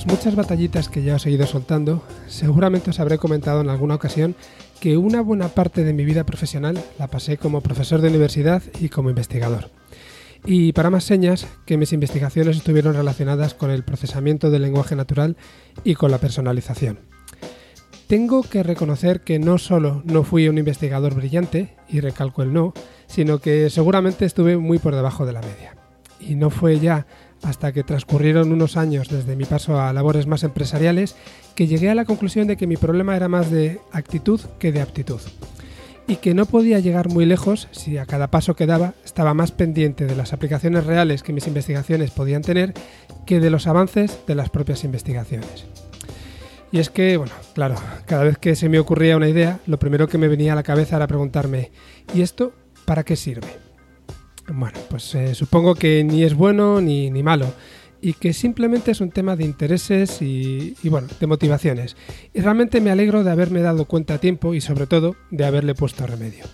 las muchas batallitas que ya os he ido soltando, seguramente os habré comentado en alguna ocasión que una buena parte de mi vida profesional la pasé como profesor de universidad y como investigador. Y para más señas, que mis investigaciones estuvieron relacionadas con el procesamiento del lenguaje natural y con la personalización. Tengo que reconocer que no solo no fui un investigador brillante, y recalco el no, sino que seguramente estuve muy por debajo de la media. Y no fue ya hasta que transcurrieron unos años desde mi paso a labores más empresariales que llegué a la conclusión de que mi problema era más de actitud que de aptitud. Y que no podía llegar muy lejos si a cada paso que daba estaba más pendiente de las aplicaciones reales que mis investigaciones podían tener que de los avances de las propias investigaciones. Y es que, bueno, claro, cada vez que se me ocurría una idea, lo primero que me venía a la cabeza era preguntarme, ¿y esto para qué sirve? Bueno, pues eh, supongo que ni es bueno ni, ni, malo y que simplemente es un tema de intereses y, bueno, de motivaciones. Y realmente me alegro de haberme dado cuenta a tiempo y sobre todo de haberle puesto remedio.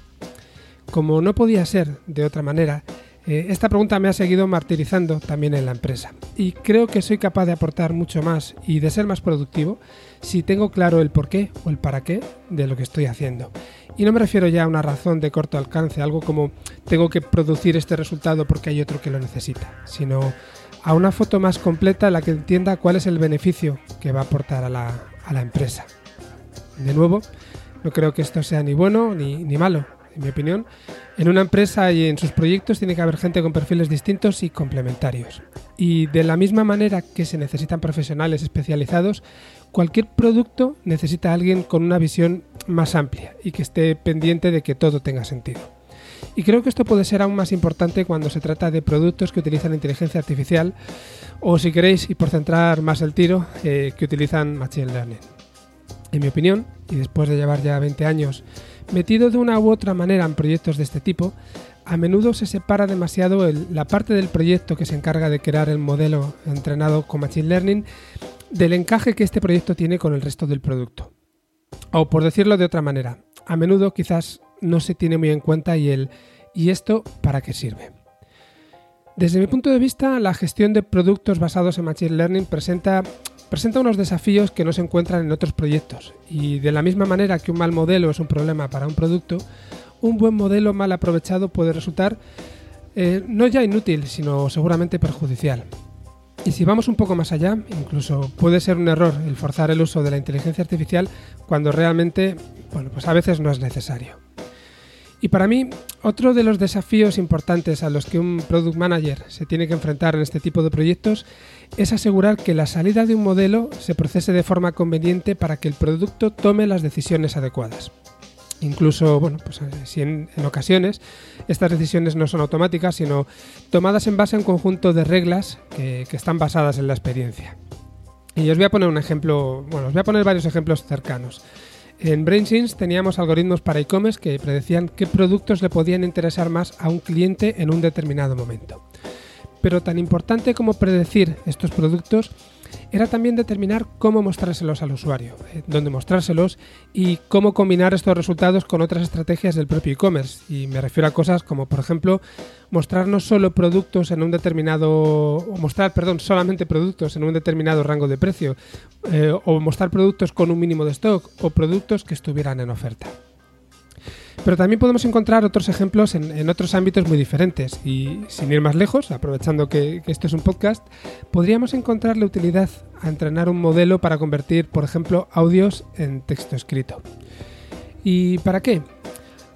Como no podía ser de otra manera, eh, esta pregunta me ha seguido martirizando también en la empresa y creo que soy capaz de aportar mucho más y de ser más productivo si tengo claro el por qué o el para qué de lo que estoy haciendo. Y no me refiero ya a una razón de corto alcance, algo como tengo que producir este resultado porque hay otro que lo necesita, sino a una foto más completa en la que entienda cuál es el beneficio que va a aportar a la, a la empresa. De nuevo, no creo que esto sea ni bueno ni, ni malo, en mi opinión, en una empresa y en sus proyectos tiene que haber gente con perfiles distintos y complementarios. Y de la misma manera que se necesitan profesionales especializados, cualquier producto necesita a alguien con una visión más amplia y que esté pendiente de que todo tenga sentido. Y creo que esto puede ser aún más importante cuando se trata de productos que utilizan inteligencia artificial o si queréis, y por centrar más el tiro, eh, que utilizan Machine Learning. En mi opinión, y después de llevar ya 20 años Metido de una u otra manera en proyectos de este tipo, a menudo se separa demasiado la parte del proyecto que se encarga de crear el modelo entrenado con Machine Learning del encaje que este proyecto tiene con el resto del producto. O por decirlo de otra manera, a menudo quizás no se tiene muy en cuenta y el ¿y esto para qué sirve? Desde mi punto de vista, la gestión de productos basados en Machine Learning presenta presenta unos desafíos que no se encuentran en otros proyectos y de la misma manera que un mal modelo es un problema para un producto, un buen modelo mal aprovechado puede resultar eh, no ya inútil, sino seguramente perjudicial. Y si vamos un poco más allá, incluso puede ser un error el forzar el uso de la inteligencia artificial cuando realmente, bueno, pues a veces no es necesario. Y para mí, otro de los desafíos importantes a los que un product manager se tiene que enfrentar en este tipo de proyectos es asegurar que la salida de un modelo se procese de forma conveniente para que el producto tome las decisiones adecuadas. Incluso, bueno, pues eh, en, ocasiones estas decisiones no son automáticas, sino tomadas en base a un conjunto de reglas que, que están basadas en la experiencia. Y os voy a poner un ejemplo, bueno, os voy a poner varios ejemplos cercanos. En BrainSense teníamos algoritmos para e-commerce que predecían qué productos le podían interesar más a un cliente en un determinado momento. Pero tan importante como predecir estos productos era también determinar cómo mostrárselos al usuario, eh, dónde mostrárselos y cómo combinar estos resultados con otras estrategias del propio e-commerce. Y me refiero a cosas como, por ejemplo, mostrar no solo productos en un determinado, o mostrar, perdón, solamente productos en un determinado rango de precio, eh, o mostrar productos con un mínimo de stock, o productos que estuvieran en oferta. Pero también podemos encontrar otros ejemplos en, otros ámbitos muy diferentes y sin ir más lejos, aprovechando que, esto es un podcast, podríamos encontrar la utilidad a entrenar un modelo para convertir, por ejemplo, audios en texto escrito. ¿Y para qué?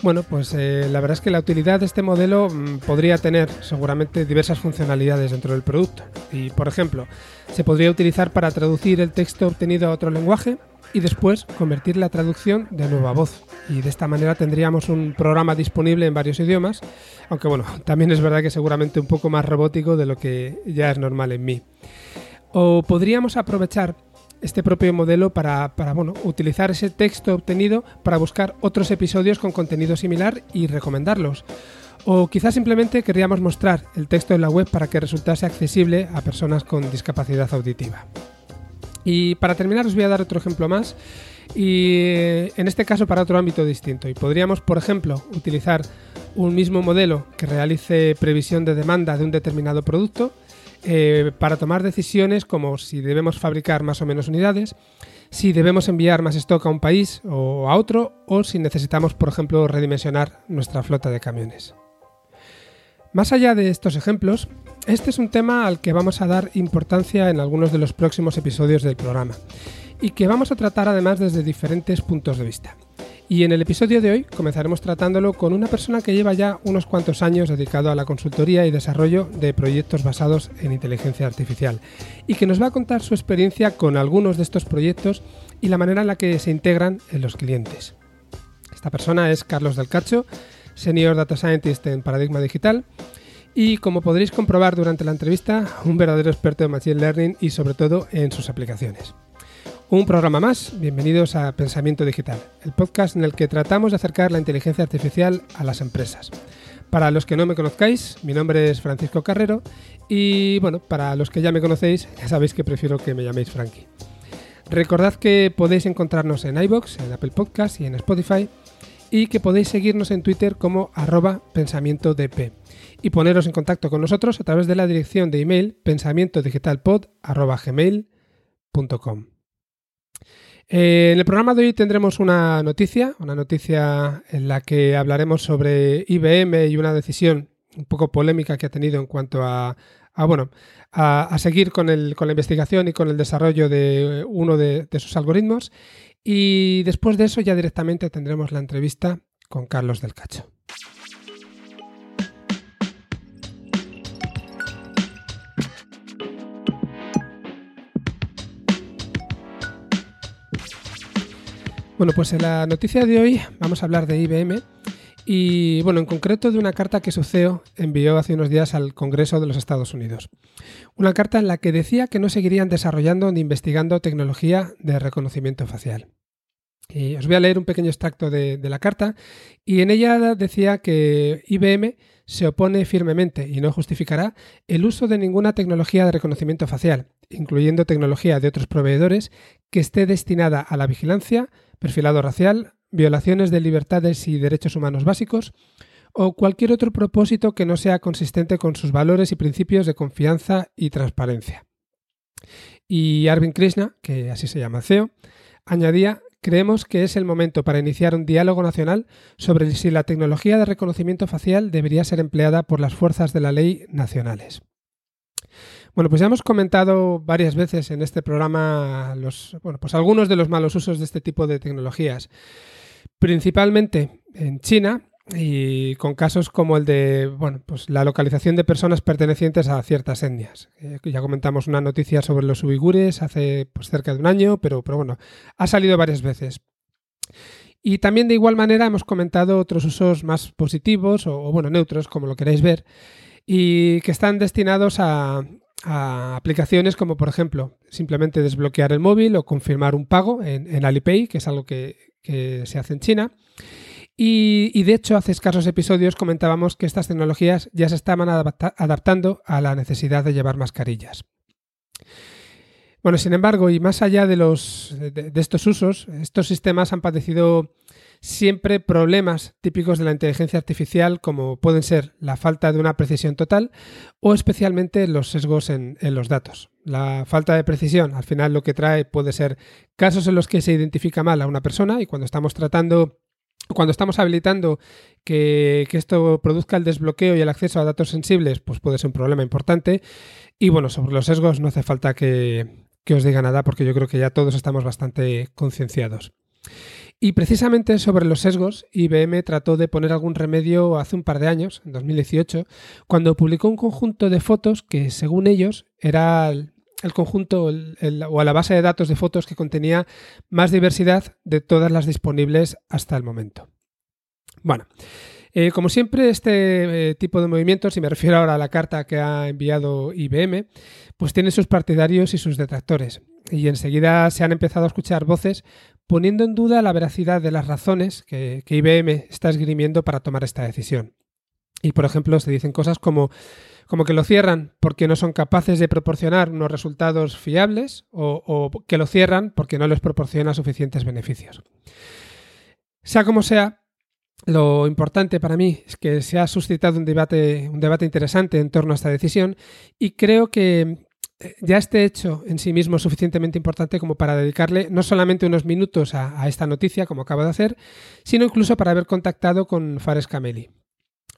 Bueno, pues eh, la verdad es que la utilidad de este modelo mm, podría tener seguramente diversas funcionalidades dentro del producto. Y, por ejemplo, se podría utilizar para traducir el texto obtenido a otro lenguaje y después convertir la traducción de nueva voz. Y de esta manera tendríamos un programa disponible en varios idiomas, aunque bueno, también es verdad que seguramente un poco más robótico de lo que ya es normal en mí. O podríamos aprovechar este propio modelo para, bueno, utilizar ese texto obtenido para buscar otros episodios con contenido similar y recomendarlos. O quizás simplemente querríamos mostrar el texto en la web para que resultase accesible a personas con discapacidad auditiva. Y para terminar os voy a dar otro ejemplo más y en este caso para otro ámbito distinto. Y podríamos, por ejemplo, utilizar un mismo modelo que realice previsión de demanda de un determinado producto eh, para tomar decisiones como si debemos fabricar más o menos unidades, si debemos enviar más stock a un país o a otro, o si necesitamos, por ejemplo, redimensionar nuestra flota de camiones. Más allá de estos ejemplos, este es un tema al que vamos a dar importancia en algunos de los próximos episodios del programa y que vamos a tratar además desde diferentes puntos de vista. Y en el episodio de hoy comenzaremos tratándolo con una persona que lleva ya unos cuantos años dedicado a la consultoría y desarrollo de proyectos basados en inteligencia artificial y que nos va a contar su experiencia con algunos de estos proyectos y la manera en la que se integran en los clientes. Esta persona es Carlos del Cacho, Senior Data Scientist en Paradigma Digital y como podréis comprobar durante la entrevista, un verdadero experto en Machine Learning y sobre todo en sus aplicaciones. Un programa más, bienvenidos a Pensamiento Digital, el podcast en el que tratamos de acercar la inteligencia artificial a las empresas. Para los que no me conozcáis, mi nombre es Francisco Carrero y bueno, para los que ya me conocéis, ya sabéis que prefiero que me llaméis Frankie. Recordad que podéis encontrarnos en iBox, en Apple Podcast y en Spotify y que podéis seguirnos en Twitter como arroba pensamientodp y poneros en contacto con nosotros a través de la dirección de email pensamientodigitalpod.gmail.com. Eh, en el programa de hoy tendremos una noticia, una noticia en la que hablaremos sobre IBM y una decisión un poco polémica que ha tenido en cuanto a, bueno, a, seguir con, con, la investigación y con el desarrollo de uno de, de sus algoritmos. Y después de eso ya directamente tendremos la entrevista con Carlos del Cacho. Bueno, pues en la noticia de hoy vamos a hablar de IBM y, bueno, en concreto de una carta que su CEO envió hace unos días al Congreso de los Estados Unidos. Una carta en la que decía que no seguirían desarrollando ni investigando tecnología de reconocimiento facial. Y os voy a leer un pequeño extracto de, de la carta y en ella decía que IBM se opone firmemente y no justificará el uso de ninguna tecnología de reconocimiento facial, incluyendo tecnología de otros proveedores que esté destinada a la vigilancia, perfilado racial, violaciones de libertades y derechos humanos básicos, o cualquier otro propósito que no sea consistente con sus valores y principios de confianza y transparencia. Y Arvind Krishna, que así se llama CEO, añadía, creemos que es el momento para iniciar un diálogo nacional sobre si la tecnología de reconocimiento facial debería ser empleada por las fuerzas de la ley nacionales. Bueno, pues ya hemos comentado varias veces en este programa los, bueno, pues algunos de los malos usos de este tipo de tecnologías. Principalmente en China y con casos como el de bueno, pues la localización de personas pertenecientes a ciertas etnias. Eh, ya comentamos una noticia sobre los uigures hace pues, cerca de un año, pero, pero bueno, ha salido varias veces. Y también de igual manera hemos comentado otros usos más positivos o, o bueno, neutros, como lo queráis ver, y que están destinados a, a aplicaciones como por ejemplo simplemente desbloquear el móvil o confirmar un pago en, Alipay, que es algo que, se hace en China. Y, de hecho, hace escasos episodios comentábamos que estas tecnologías ya se estaban adaptando a la necesidad de llevar mascarillas. Bueno, sin embargo, y más allá de, los, de estos usos, estos sistemas han padecido siempre problemas típicos de la inteligencia artificial como pueden ser la falta de una precisión total o especialmente los sesgos en, los datos. La falta de precisión al final lo que trae puede ser casos en los que se identifica mal a una persona y cuando estamos tratando cuando estamos habilitando que, esto produzca el desbloqueo y el acceso a datos sensibles, pues puede ser un problema importante. Y bueno, sobre los sesgos no hace falta que, que os diga nada porque yo creo que ya todos estamos bastante concienciados. Y precisamente sobre los sesgos, IBM trató de poner algún remedio hace un par de años, en 2018, cuando publicó un conjunto de fotos que, según ellos, era el, conjunto o la base de datos de fotos que contenía más diversidad de todas las disponibles hasta el momento. Bueno, eh, como siempre, este eh, tipo de movimientos, y me refiero ahora a la carta que ha enviado IBM, pues tiene sus partidarios y sus detractores. Y enseguida se han empezado a escuchar voces poniendo en duda la veracidad de las razones que, IBM está esgrimiendo para tomar esta decisión. Y por ejemplo, se dicen cosas como, como que lo cierran porque no son capaces de proporcionar unos resultados fiables o, o que lo cierran porque no les proporciona suficientes beneficios. Sea como sea, lo importante para mí es que se ha suscitado un debate, un debate interesante en torno a esta decisión y creo que ya este hecho en sí mismo es suficientemente importante como para dedicarle no solamente unos minutos a, esta noticia, como acabo de hacer, sino incluso para haber contactado con Fares Kameli,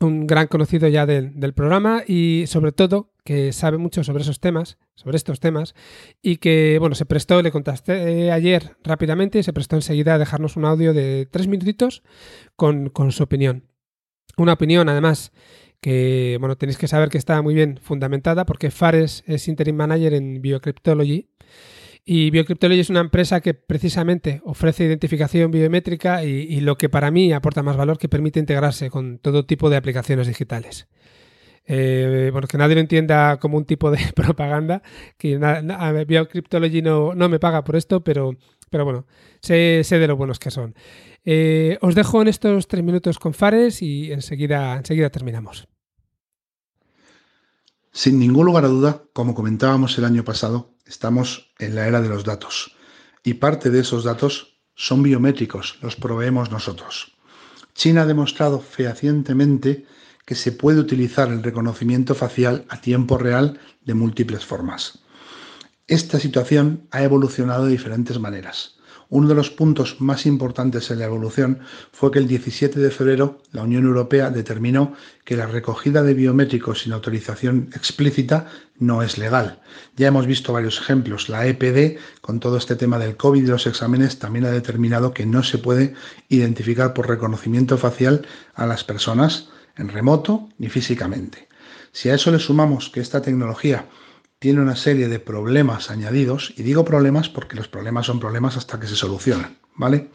un gran conocido ya del, programa y sobre todo que sabe mucho sobre esos temas, sobre estos temas, y que, bueno, se prestó, le contacté ayer rápidamente y se prestó enseguida a dejarnos un audio de tres minutitos con su opinión. Una opinión, además, que bueno, tenéis que saber que está muy bien fundamentada porque Fares es Interim Manager en Biocryptology y Biocryptology es una empresa que precisamente ofrece identificación biométrica y, lo que para mí aporta más valor que permite integrarse con todo tipo de aplicaciones digitales. Eh, bueno, que nadie lo entienda como un tipo de propaganda, que Biocryptology no, no me paga por esto, pero, pero bueno, sé, sé de lo buenos que son. Eh, os dejo en estos tres minutos con Fares y enseguida, enseguida terminamos. Sin ningún lugar a duda, como comentábamos el año pasado, estamos en la era de los datos y parte de esos datos son biométricos, los proveemos nosotros. China ha demostrado fehacientemente que se puede utilizar el reconocimiento facial a tiempo real de múltiples formas. Esta situación ha evolucionado de diferentes maneras. Uno de los puntos más importantes en la evolución fue que el 17 de febrero la Unión Europea determinó que la recogida de biométricos sin autorización explícita no es legal. Ya hemos visto varios ejemplos. La EPD, con todo este tema del COVID y los exámenes, también ha determinado que no se puede identificar por reconocimiento facial a las personas en remoto ni físicamente. Si a eso le sumamos que esta tecnología tiene una serie de problemas añadidos, y digo problemas porque los problemas son problemas hasta que se solucionan, ¿vale?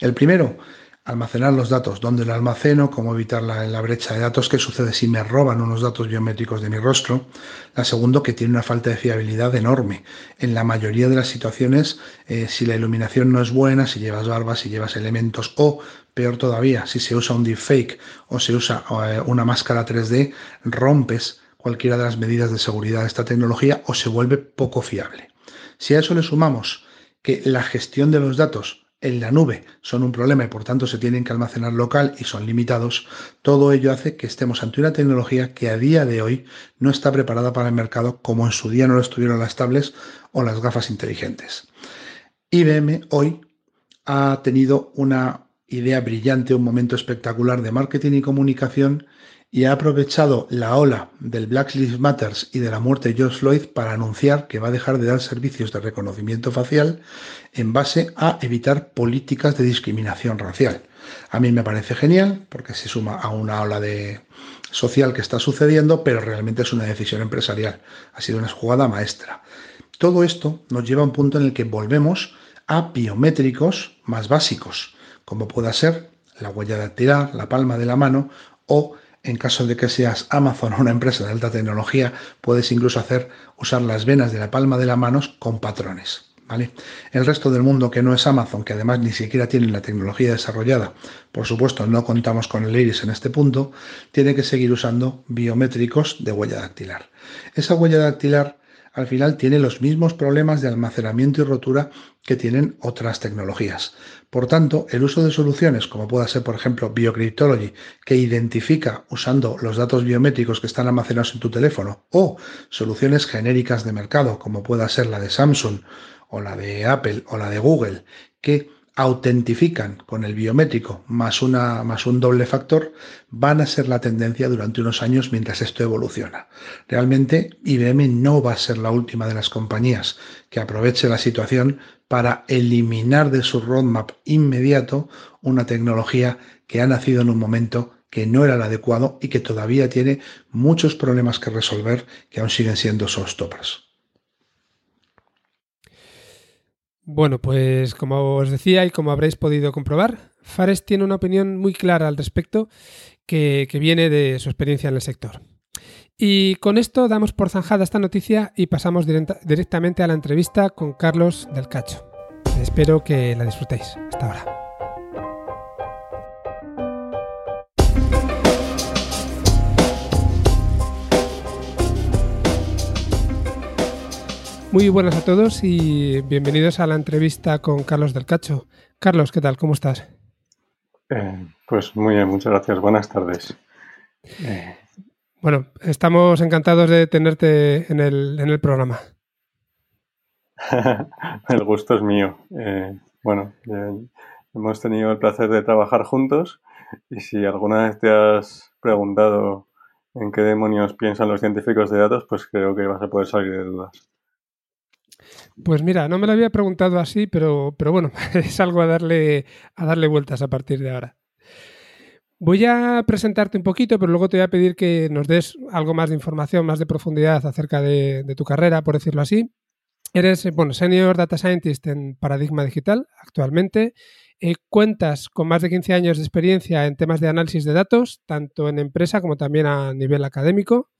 El primero, almacenar los datos, dónde lo almaceno, cómo evitar la, brecha de datos, qué sucede si me roban unos datos biométricos de mi rostro. La segunda, que tiene una falta de fiabilidad enorme. En la mayoría de las situaciones, eh, si la iluminación no es buena, si llevas barba, si llevas elementos o, peor todavía, si se usa un deepfake o se usa eh, una máscara 3D, rompes cualquiera de las medidas de seguridad de esta tecnología o se vuelve poco fiable. Si a eso le sumamos que la gestión de los datos en la nube son un problema y por tanto se tienen que almacenar local y son limitados, todo ello hace que estemos ante una tecnología que a día de hoy no está preparada para el mercado como en su día no lo estuvieron las tablets o las gafas inteligentes. IBM hoy ha tenido una idea brillante, un momento espectacular de marketing y comunicación y ha aprovechado la ola del Black Lives Matter y de la muerte de George Floyd para anunciar que va a dejar de dar servicios de reconocimiento facial en base a evitar políticas de discriminación racial. A mí me parece genial porque se suma a una ola de social que está sucediendo, pero realmente es una decisión empresarial. Ha sido una jugada maestra. Todo esto nos lleva a un punto en el que volvemos a biométricos más básicos, como pueda ser la huella dactilar, la palma de la mano o en caso de que seas Amazon o una empresa de alta tecnología, puedes incluso hacer usar las venas de la palma de la mano con patrones. ¿Vale? El resto del mundo que no es Amazon, que además ni siquiera tiene la tecnología desarrollada, por supuesto no contamos con el iris en este punto, tiene que seguir usando biométricos de huella dactilar. Esa huella dactilar al final tiene los mismos problemas de almacenamiento y rotura que tienen otras tecnologías. Por tanto, el uso de soluciones como pueda ser, por ejemplo, Biocryptology, que identifica usando los datos biométricos que están almacenados en tu teléfono, o soluciones genéricas de mercado, como pueda ser la de Samsung o la de Apple o la de Google, que autentifican con el biométrico más, una, más un doble factor, van a ser la tendencia durante unos años mientras esto evoluciona. Realmente IBM no va a ser la última de las compañías que aproveche la situación para eliminar de su roadmap inmediato una tecnología que ha nacido en un momento que no era el adecuado y que todavía tiene muchos problemas que resolver que aún siguen siendo showstoppers. Bueno, pues como os decía y como habréis podido comprobar, Fares tiene una opinión muy clara al respecto que, viene de su experiencia en el sector. Y con esto damos por zanjada esta noticia y pasamos directamente a la entrevista con Carlos del Cacho. Espero que la disfrutéis. Hasta ahora. Muy buenas a todos y bienvenidos a la entrevista con Carlos del Cacho. Carlos, ¿qué tal? ¿Cómo estás? Eh, pues muy bien, muchas gracias. Buenas tardes. Eh, bueno, estamos encantados de tenerte en el, en el programa. el gusto es mío. Eh, bueno, hemos tenido el placer de trabajar juntos y si alguna vez te has preguntado en qué demonios piensan los científicos de datos, pues creo que vas a poder salir de dudas. Pues mira, no me lo había preguntado así, pero, pero bueno, es algo a darle, a darle vueltas a partir de ahora. Voy a presentarte un poquito, pero luego te voy a pedir que nos des algo más de información, más de profundidad acerca de, tu carrera, por decirlo así. Eres, bueno, Senior Data Scientist en Paradigma Digital actualmente. Eh, cuentas con más de 15 años de experiencia en temas de análisis de datos, tanto en empresa como también a nivel académico.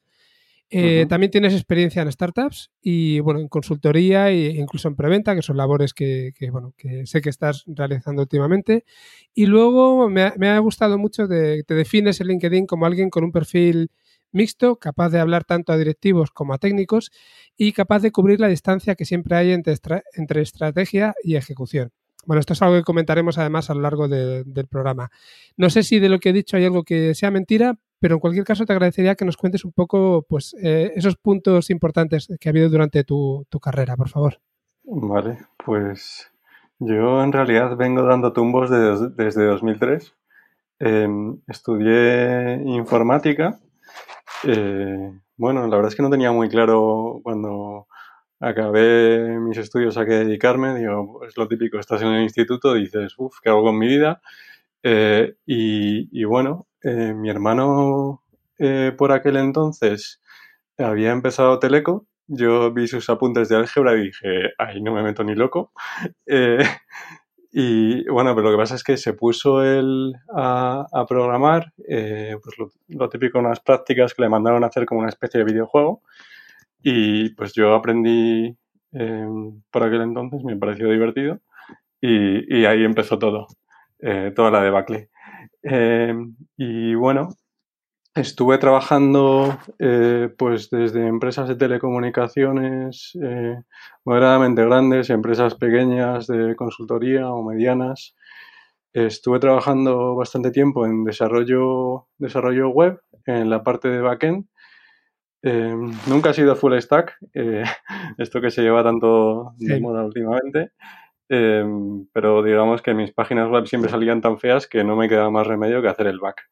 Eh, también tienes experiencia en startups y bueno, en consultoría e incluso en preventa, que son labores que, bueno, que sé que estás realizando últimamente. Y luego me ha, gustado mucho de te defines en LinkedIn como alguien con un perfil mixto, capaz de hablar tanto a directivos como a técnicos y capaz de cubrir la distancia que siempre hay entre, entre estrategia y ejecución. Bueno, esto es algo que comentaremos además a lo largo del programa. No sé si de lo que he dicho hay algo que sea mentira, pero en cualquier caso te agradecería que nos cuentes un poco pues, eh, esos puntos importantes que ha habido durante tu, carrera, por favor. Vale, pues yo en realidad vengo dando tumbos desde 2003. Em, estudié informática. Eh, bueno, la verdad es que no tenía muy claro cuando acabé mis estudios a qué dedicarme. Digo, es lo típico, estás en el instituto, dices, uff, ¿qué hago con mi vida? Eh, y, bueno, eh, mi hermano eh, por aquel entonces había empezado Teleco. Yo vi sus apuntes de álgebra y dije, ahí no me meto ni loco. y bueno, pero lo que pasa es que se puso él a, programar, pues lo, típico, unas prácticas que le mandaron a hacer como una especie de videojuego. Y pues yo aprendí por aquel entonces, me pareció divertido. y ahí empezó todo. Eh, toda la debacle. Eh, y bueno, estuve trabajando eh, pues desde empresas de telecomunicaciones moderadamente grandes, empresas pequeñas de consultoría o medianas. Estuve trabajando bastante tiempo en desarrollo, desarrollo web, en la parte de backend. nunca he sido full stack, esto que se lleva tanto de moda últimamente. Em, pero digamos que mis páginas web siempre salían tan feas que no me quedaba más remedio que hacer el back.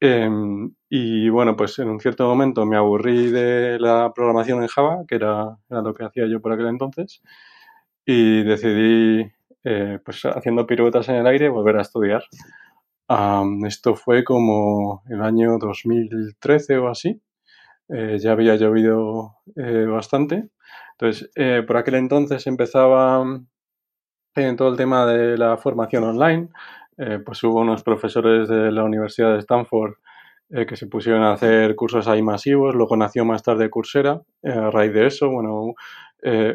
Em, y bueno, pues en un cierto momento me aburrí de la programación en Java, que era, lo que hacía yo por aquel entonces, y decidí, eh, pues haciendo piruetas en el aire, volver a estudiar. esto fue como el año 2013 o así. Eh, ya había llovido eh, bastante. Entonces, por aquel entonces empezaba en todo el tema de la formación online, eh, pues hubo unos profesores de la Universidad de Stanford eh, que se pusieron a hacer cursos ahí masivos, luego nació más tarde Coursera, eh, a raíz de eso, bueno,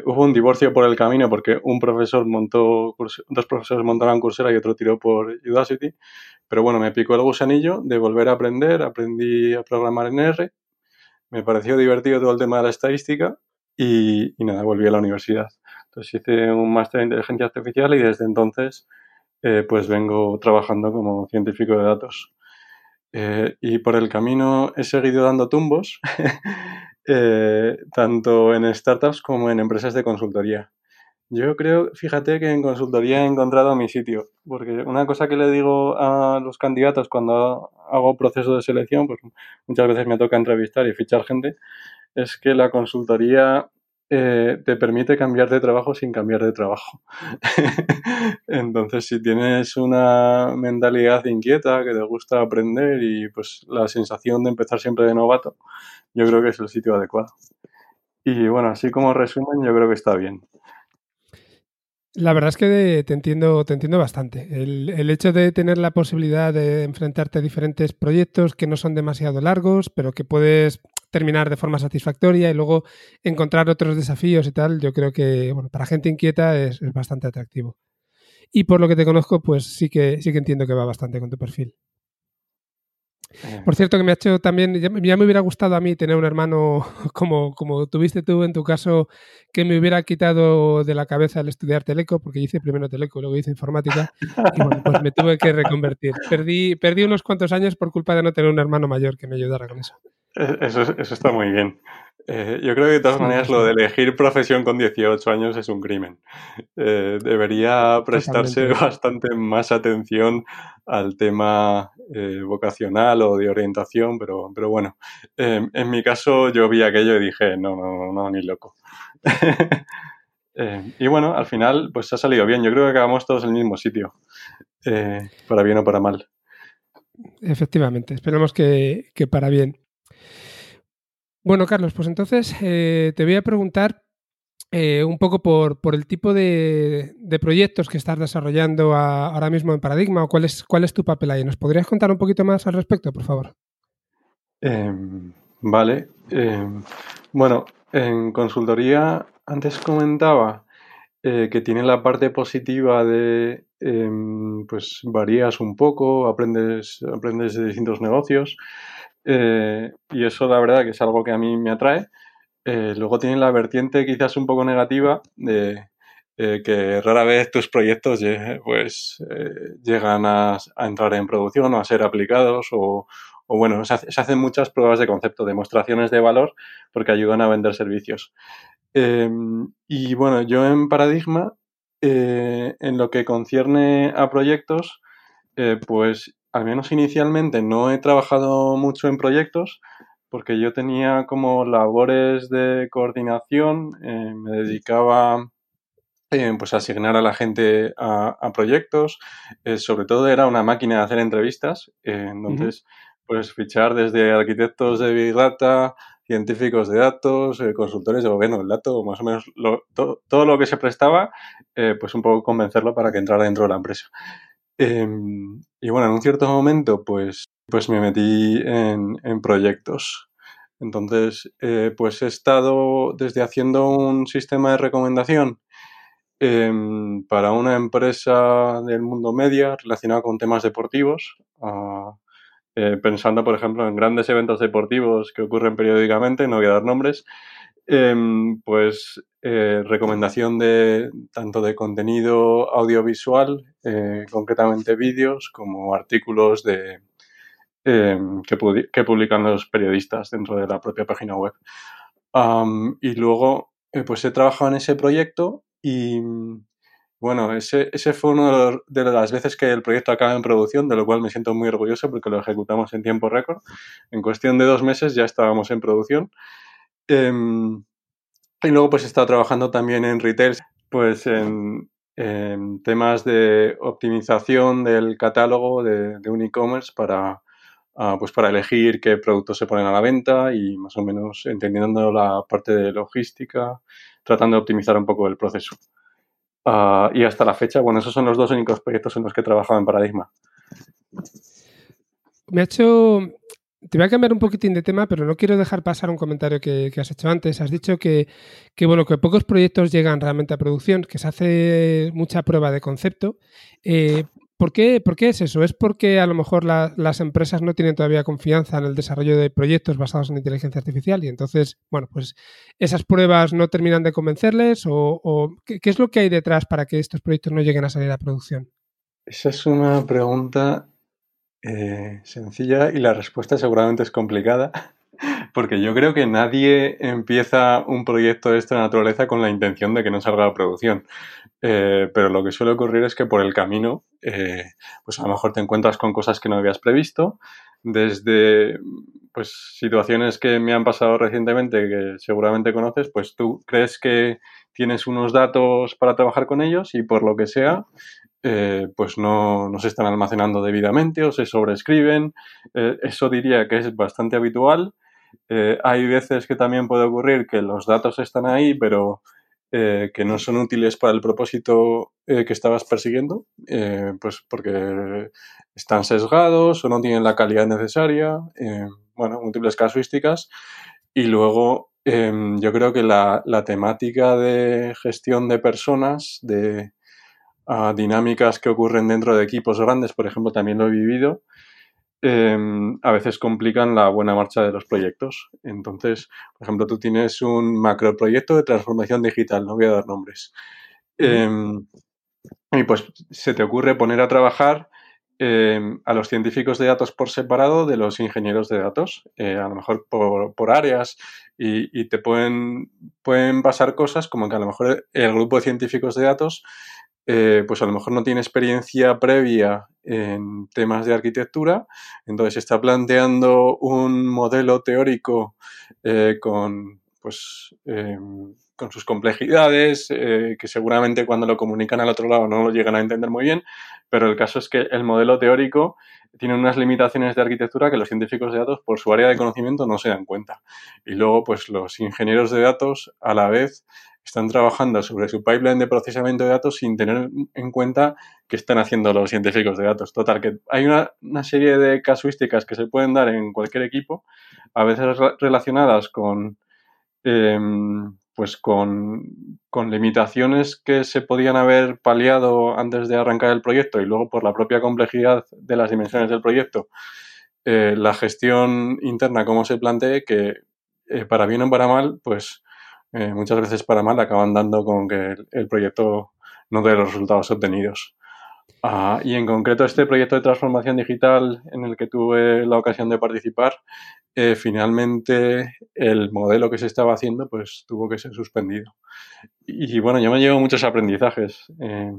hubo un divorcio por el camino porque un profesor montó, dos profesores montaron Coursera y otro tiró por Udacity, pero bueno, me picó el gusanillo de volver a aprender, aprendí a programar en R, me pareció divertido todo el tema de la estadística y nada, volví a la universidad. Entonces hice un máster en inteligencia artificial y desde entonces eh, pues vengo trabajando como científico de datos. Eh, y por el camino he seguido dando tumbos, eh, tanto en startups como en empresas de consultoría. Yo creo, fíjate que en consultoría he encontrado mi sitio, porque una cosa que le digo a los candidatos cuando hago proceso de selección, pues muchas veces me toca entrevistar y fichar gente, es que la consultoría eh, te permite cambiar de trabajo sin cambiar de trabajo. Entonces, si tienes una mentalidad inquieta, que te gusta aprender y pues la sensación de empezar siempre de novato, yo creo que es el sitio adecuado. Y bueno, así como resumen, yo creo que está bien. La verdad es que te entiendo, te entiendo bastante. El, el, hecho de tener la posibilidad de enfrentarte a diferentes proyectos que no son demasiado largos, pero que puedes terminar de forma satisfactoria y luego encontrar otros desafíos y tal, yo creo que bueno, para gente inquieta es, bastante atractivo. Y por lo que te conozco, pues sí que, sí que entiendo que va bastante con tu perfil. Eh. Por cierto, que me ha hecho también, ya, me hubiera gustado a mí tener un hermano como, como tuviste tú en tu caso, que me hubiera quitado de la cabeza el estudiar teleco, porque hice primero teleco, luego hice informática, y bueno, pues me tuve que reconvertir. Perdí, perdí unos cuantos años por culpa de no tener un hermano mayor que me ayudara con eso. Eh, eso, eso está muy bien. Eh, yo creo que de todas maneras lo de elegir profesión con 18 años es un crimen. Eh, debería prestarse bastante más atención al tema eh, vocacional o de orientación, pero, pero bueno, em, en mi caso yo vi aquello y dije, no, no, no, no ni loco. Em, y bueno, al final pues ha salido bien. Yo creo que acabamos todos en el mismo sitio, para bien o para mal. Efectivamente, esperemos que, que para bien. Bueno, Carlos, pues entonces eh, te voy a preguntar eh, un poco por, el tipo de, proyectos que estás desarrollando ahora mismo en Paradigma o cuál es, cuál es tu papel ahí. ¿Nos podrías contar un poquito más al respecto, por favor? Em, vale. Em, bueno, en consultoría antes comentaba eh, que tiene la parte positiva de em, pues varías un poco, aprendes, aprendes de distintos negocios. Eh, y eso la verdad que es algo que a mí me atrae. Eh, luego tiene la vertiente quizás un poco negativa de eh, que rara vez tus proyectos pues, llegan a, entrar en producción o a ser aplicados o, bueno, se, hacen muchas pruebas de concepto, demostraciones de valor porque ayudan a vender servicios. Em, y bueno, yo en Paradigma, en lo que concierne a proyectos, pues al menos inicialmente no he trabajado mucho en proyectos porque yo tenía como labores de coordinación, eh, me dedicaba eh, pues a asignar a la gente a, proyectos, eh, sobre todo era una máquina de hacer entrevistas, entonces pues fichar desde arquitectos de Big Data, científicos de datos, consultores de gobierno del dato, más o menos todo lo que se prestaba, pues un poco convencerlo para que entrara dentro de la empresa. Em, y bueno, en un cierto momento, pues, pues me metí en, proyectos. Entonces, eh, pues he estado desde haciendo un sistema de recomendación em, para una empresa del mundo media relacionada con temas deportivos, eh, pensando, por ejemplo, en grandes eventos deportivos que ocurren periódicamente, no voy a dar nombres, Em, pues eh, recomendación de tanto de contenido audiovisual, eh, concretamente vídeos, como artículos de, em, que, publican los periodistos dentro de la propia página web. y luego, eh, pues he trabajado en ese proyecto y, bueno, ese, ese fue una de, las veces que el proyecto acaba en producción, de lo cual me siento muy orgulloso porque lo ejecutamos en tiempo récord. En cuestión de dos meses ya estábamos en producción. Em, y luego pues he estado trabajando también en retail, pues en, temas de optimización del catálogo de, un e-commerce para, ah, pues para elegir qué productos se ponen a la venta y más o menos entendiendo la parte de logística, tratando de optimizar un poco el proceso. Ah, y hasta la fecha, bueno, esos son los dos únicos proyectos en los que he trabajado en Paradigma. Me ha hecho te voy a cambiar un poquitín de tema, pero no quiero dejar pasar un comentario que, has hecho antes. Has dicho que, bueno, que pocos proyectos llegan realmente a producción, que se hace mucha prueba de concepto. Eh, ¿por, qué, es eso? ¿Es porque a lo mejor las empresas no tienen todavía confianza en el desarrollo de proyectos basados en inteligencia artificial y entonces, bueno, pues esas pruebas no terminan de convencerles? ¿O, ¿qué, es lo que hay detrás para que estos proyectos no lleguen a salir a producción? Esa es una pregunta eh, sencilla y la respuesta seguramente es complicada, porque yo creo que nadie empieza un proyecto de esta naturaleza con la intención de que no salga a producción. Eh, pero lo que suele ocurrir es que por el camino, eh, pues a lo mejor te encuentras con cosas que no habías previsto, desde pues situaciones que me han pasado recientemente que seguramente conoces, pues tú crees que tienes unos datos para trabajar con ellos y por lo que sea, eh, pues no, se están almacenando debidamente o se sobrescriben. Eh, eso diría que es bastante habitual. Eh, hay veces que también puede ocurrir que los datos están ahí, pero que no son útiles para el propósito que estabas persiguiendo, pues porque están sesgados o no tienen la calidad necesaria. bueno, múltiples casuísticas. Y luego yo creo que la, la temática de gestión de personas, de dinámicas que ocurren dentro de equipos grandes, por ejemplo, también lo he vivido, em, a veces complican la buena marcha de los proyectos. Entonces, por ejemplo, tú tienes un macroproyecto de transformación digital, no voy a dar nombres. Em, y pues se te ocurre poner a trabajar em, a los científicos de datos por separado de los ingenieros de datos, eh, a lo mejor por, áreas, y, te pueden, pueden pasar cosas como que a lo mejor el grupo de científicos de datos eh, pues a lo mejor no tiene experiencia previa en temas de arquitectura, entonces está planteando un modelo teórico eh, con, pues, em, con sus complejidades, eh, que seguramente cuando lo comunican al otro lado no lo llegan a entender muy bien, pero el caso es que el modelo teórico tiene unas limitaciones de arquitectura que los científicos de datos, por su área de conocimiento, no se dan cuenta. Y luego, pues los ingenieros de datos, a la vez, están trabajando sobre su pipeline de procesamiento de datos sin tener en cuenta qué están haciendo los científicos de datos. Total, que hay una, serie de casuísticas que se pueden dar en cualquier equipo, a veces relacionadas con, em, pues con, limitaciones que se podían haber paliado antes de arrancar el proyecto y luego por la propia complejidad de las dimensiones del proyecto, eh, la gestión interna, como se plantee, que eh, para bien o para mal, pues eh, muchas veces para mal acaban dando con que el, proyecto no dé los resultados obtenidos. Ah, y en concreto este proyecto de transformación digital en el que tuve la ocasión de participar, eh, finalmente el modelo que se estaba haciendo pues tuvo que ser suspendido. Y, bueno, yo me llevo muchos aprendizajes. Eh,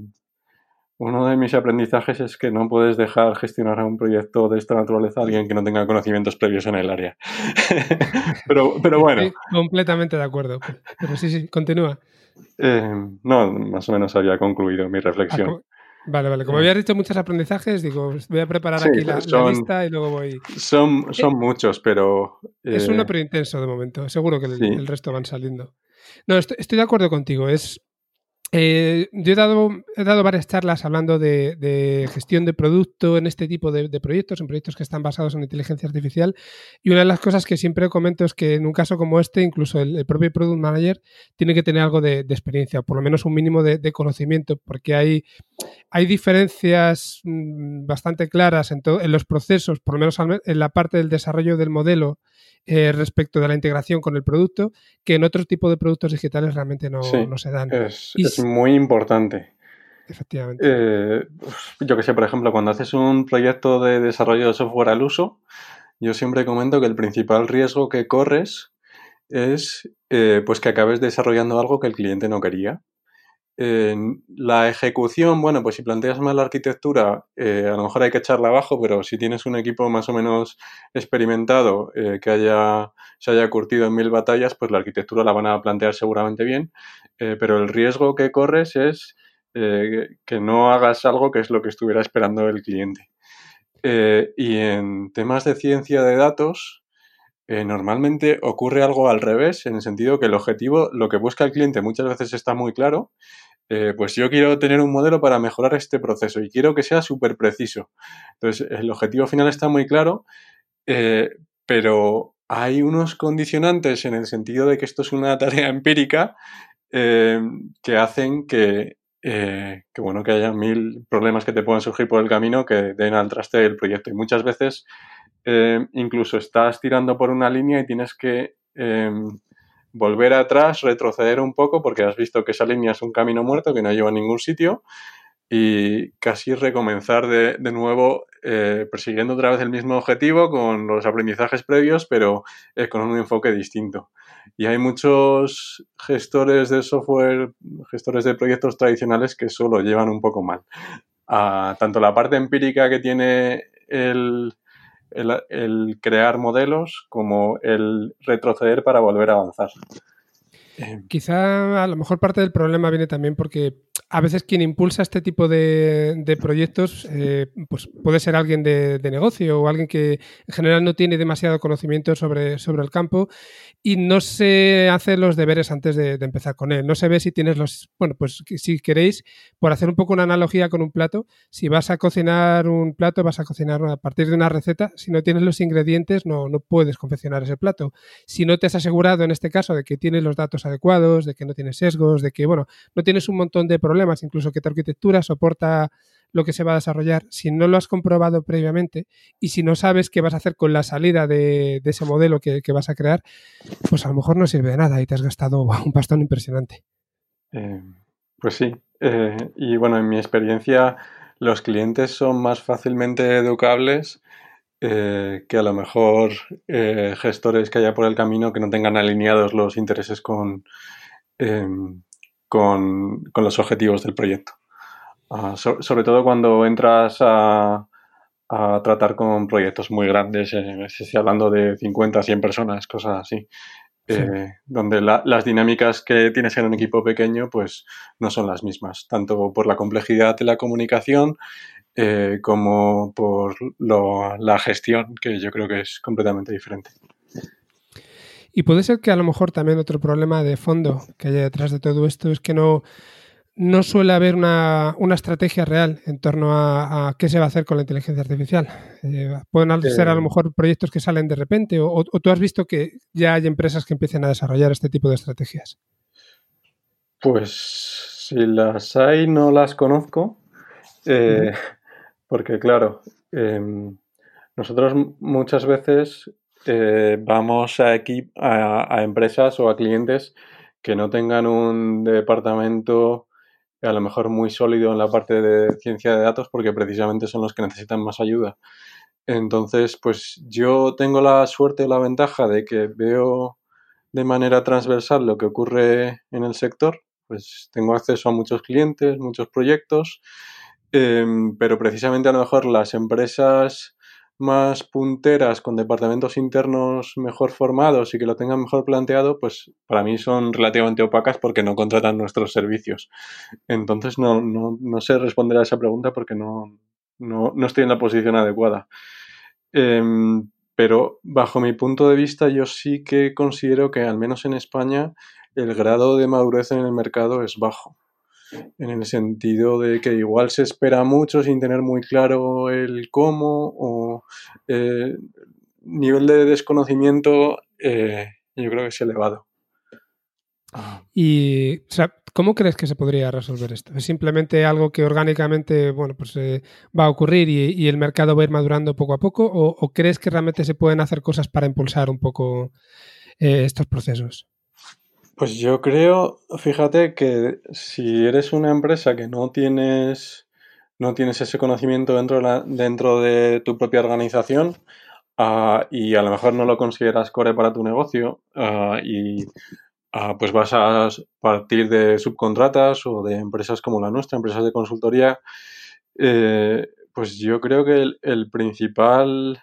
uno de mis aprendizajes es que no puedes dejar gestionar a un proyecto de esta naturaleza a alguien que no tenga conocimientos previos en el área. pero, pero bueno. Estoy completamente de acuerdo. Pero sí, sí, continúa. Eh, no, más o menos había concluido mi reflexión. Ah, vale, vale. Como habías dicho muchos aprendizajes, digo, voy a preparar aquí la, lista y luego voy. Son, eh, son muchos, pero. Es uno, eh, pero intenso de momento. Seguro que el, resto van saliendo. No, estoy de acuerdo contigo. Es eh, yo he dado, he dado varias charlas hablando de, gestión de producto en este tipo de, proyectos, en proyectos que están basados en inteligencia artificial. Y una de las cosas que siempre comento es que en un caso como este, incluso el, propio product manager tiene que tener algo de, experiencia, o por lo menos un mínimo de, conocimiento, porque hay, hay diferencias mm, bastante claras en, en los procesos, por lo menos en la parte del desarrollo del modelo eh, respecto de la integración con el producto, que en otro tipo de productos digitales realmente no, se dan. Es, muy importante. Efectivamente. Eh, yo que sé, por ejemplo, cuando haces un proyecto de desarrollo de software al uso, yo siempre comento que el principal riesgo que corres es eh, pues que acabes desarrollando algo que el cliente no quería la ejecución, bueno, pues si planteas mal la arquitectura, eh, a lo mejor hay que echarla abajo, pero si tienes un equipo más o menos experimentado eh, que haya, se haya curtido en mil batallas, pues la arquitectura la van a plantear seguramente bien, eh, pero el riesgo que corres es que no hagas algo que es lo que estuviera esperando el cliente. y en temas de ciencia de datos, normalmente ocurre algo al revés, en el sentido que el objetivo, lo que busca el cliente muchas veces está muy claro, eh, pues yo quiero tener un modelo para mejorar este proceso y quiero que sea súper preciso. Entonces, el objetivo final está muy claro, eh, pero hay unos condicionantes en el sentido de que esto es una tarea empírica eh, que hacen que, bueno, que haya mil problemas que te puedan surgir por el camino que den al traste el proyecto. Y muchas veces incluso estás tirando por una línea y tienes que volver atrás, retroceder un poco porque has visto que esa línea es un camino muerto que no lleva a ningún sitio y casi recomenzar de, nuevo eh, persiguiendo otra vez el mismo objetivo con los aprendizajes previos, pero eh, con un enfoque distinto. Y hay muchos gestores de software, gestores de proyectos tradicionales que solo llevan un poco mal. Ah, tanto la parte empírica que tiene el, el, crear modelos como el retroceder para volver a avanzar. Quizá a lo mejor parte del problema viene también porque a veces quien impulsa este tipo de, proyectos eh, pues puede ser alguien de, negocio o alguien que en general no tiene demasiado conocimiento sobre, sobre el campo y no se hace los deberes antes de, empezar con él. No se ve si tienes los... Bueno, pues si queréis, por hacer un poco una analogía con un plato, si vas a cocinar un plato, vas a cocinar a partir de una receta, si no tienes los ingredientes no, no puedes confeccionar ese plato. Si no te has asegurado en este caso de que tienes los datos adecuados, de que no tienes sesgos, de que, bueno, no tienes un montón de problemas, incluso que tu arquitectura soporta lo que se va a desarrollar, si no lo has comprobado previamente y si no sabes qué vas a hacer con la salida de, ese modelo que, vas a crear, pues a lo mejor no sirve de nada y te has gastado un pastón impresionante. Eh, pues sí. Eh, y bueno, en mi experiencia, los clientes son más fácilmente educables eh, que a lo mejor gestores que haya por el camino que no tengan alineados los intereses con, em, con, los objetivos del proyecto. Ah, sobre todo cuando entras a, tratar con proyectos muy grandes, eh, estoy hablando de 50, 100 personas, cosas así, eh, donde las dinámicas que tienes en un equipo pequeño pues no son las mismas, tanto por la complejidad de la comunicación eh, como por la gestión, que yo creo que es completamente diferente. Y puede ser que a lo mejor también otro problema de fondo que haya detrás de todo esto es que no, no suele haber una, estrategia real en torno a, qué se va a hacer con la inteligencia artificial. Eh, pueden ser a lo eh. mejor proyectos que salen de repente o, tú has visto que ya hay empresas que empiecen a desarrollar este tipo de estrategias. Pues si las hay no las conozco eh, porque claro, em, nosotros muchas veces eh, vamos a, a, empresas o a clientes que no tengan un departamento a lo mejor muy sólido en la parte de ciencia de datos porque precisamente son los que necesitan más ayuda. Entonces, pues yo tengo la suerte o la ventaja de que veo de manera transversal lo que ocurre en el sector, pues tengo acceso a muchos clientes, muchos proyectos, em, pero precisamente a lo mejor las empresas más punteras con departamentos internos mejor formados y que lo tengan mejor planteado, pues para mí son relativamente opacas porque no contratan nuestros servicios. Entonces no, sé responder a esa pregunta porque no, estoy en la posición adecuada. Em, pero bajo mi punto de vista yo sí que considero que al menos en España el grado de madurez en el mercado es bajo en el sentido de que igual se espera mucho sin tener muy claro el cómo o eh, nivel de desconocimiento eh, yo creo que es elevado. Y, ¿cómo crees que se podría resolver esto? ¿Es simplemente algo que orgánicamente, bueno, pues eh, va a ocurrir y, el mercado va a ir madurando poco a poco? ¿O, crees que realmente se pueden hacer cosas para impulsar un poco estos procesos? Pues yo creo, fíjate que si eres una empresa que no tienes, no tienes ese conocimiento dentro de, la, dentro de tu propia organización ah, y a lo mejor no lo consideras core para tu negocio ah, y ah, pues vas a partir de subcontratas o de empresas como la nuestra, empresas de consultoría, eh, pues yo creo que el principal,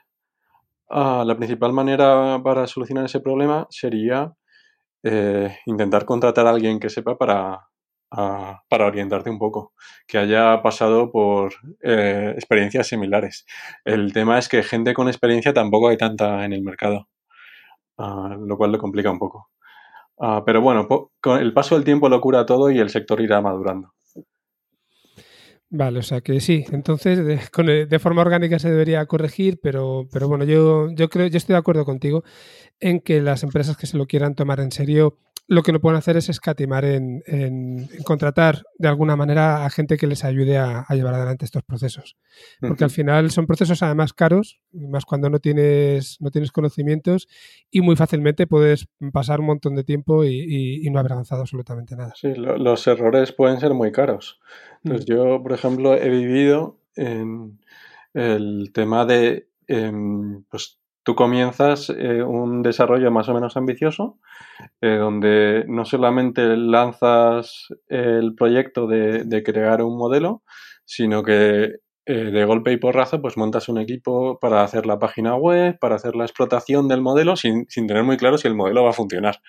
la principal manera para solucionar ese problema sería eh, intentar contratar a alguien que sepa para, para orientarte un poco, que haya pasado por eh, experiencias similares. El tema es que gente con experiencia tampoco hay tanta en el mercado, ah, lo cual lo complica un poco. Ah, pero bueno, con el paso del tiempo lo cura todo y el sector irá madurando. Vale, o sea que sí, entonces de, de, forma orgánica se debería corregir, pero, pero bueno, yo, yo creo, yo estoy de acuerdo contigo en que las empresas que se lo quieran tomar en serio lo que no pueden hacer es escatimar en, contratar de alguna manera a gente que les ayude a, llevar adelante estos procesos. Porque al final son procesos además caros, más cuando no tienes, no tienes conocimientos y muy fácilmente puedes pasar un montón de tiempo y, no haber avanzado absolutamente nada. Sí, los errores pueden ser muy caros. Entonces mm. yo, por ejemplo, he vivido en el tema de em, pues, tú comienzas eh, un desarrollo más o menos ambicioso, eh, donde no solamente lanzas el proyecto de, crear un modelo, sino que eh, de golpe y porrazo pues montas un equipo para hacer la página web, para hacer la explotación del modelo sin, tener muy claro si el modelo va a funcionar.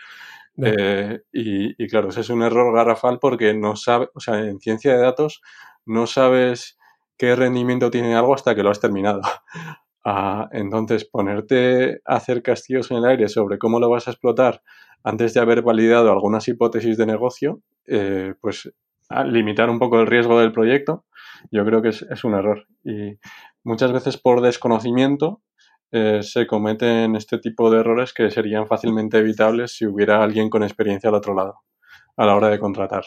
y, y, claro, ese es un error garrafal porque no sabe, o sea, en ciencia de datos no sabes qué rendimiento tiene algo hasta que lo has terminado. Entonces, ponerte a hacer castillos en el aire sobre cómo lo vas a explotar antes de haber validado algunas hipótesis de negocio, eh, pues limitar un poco el riesgo del proyecto, yo creo que es, un error. Y muchas veces por desconocimiento eh, se cometen este tipo de errores que serían fácilmente evitables si hubiera alguien con experiencia al otro lado a la hora de contratar.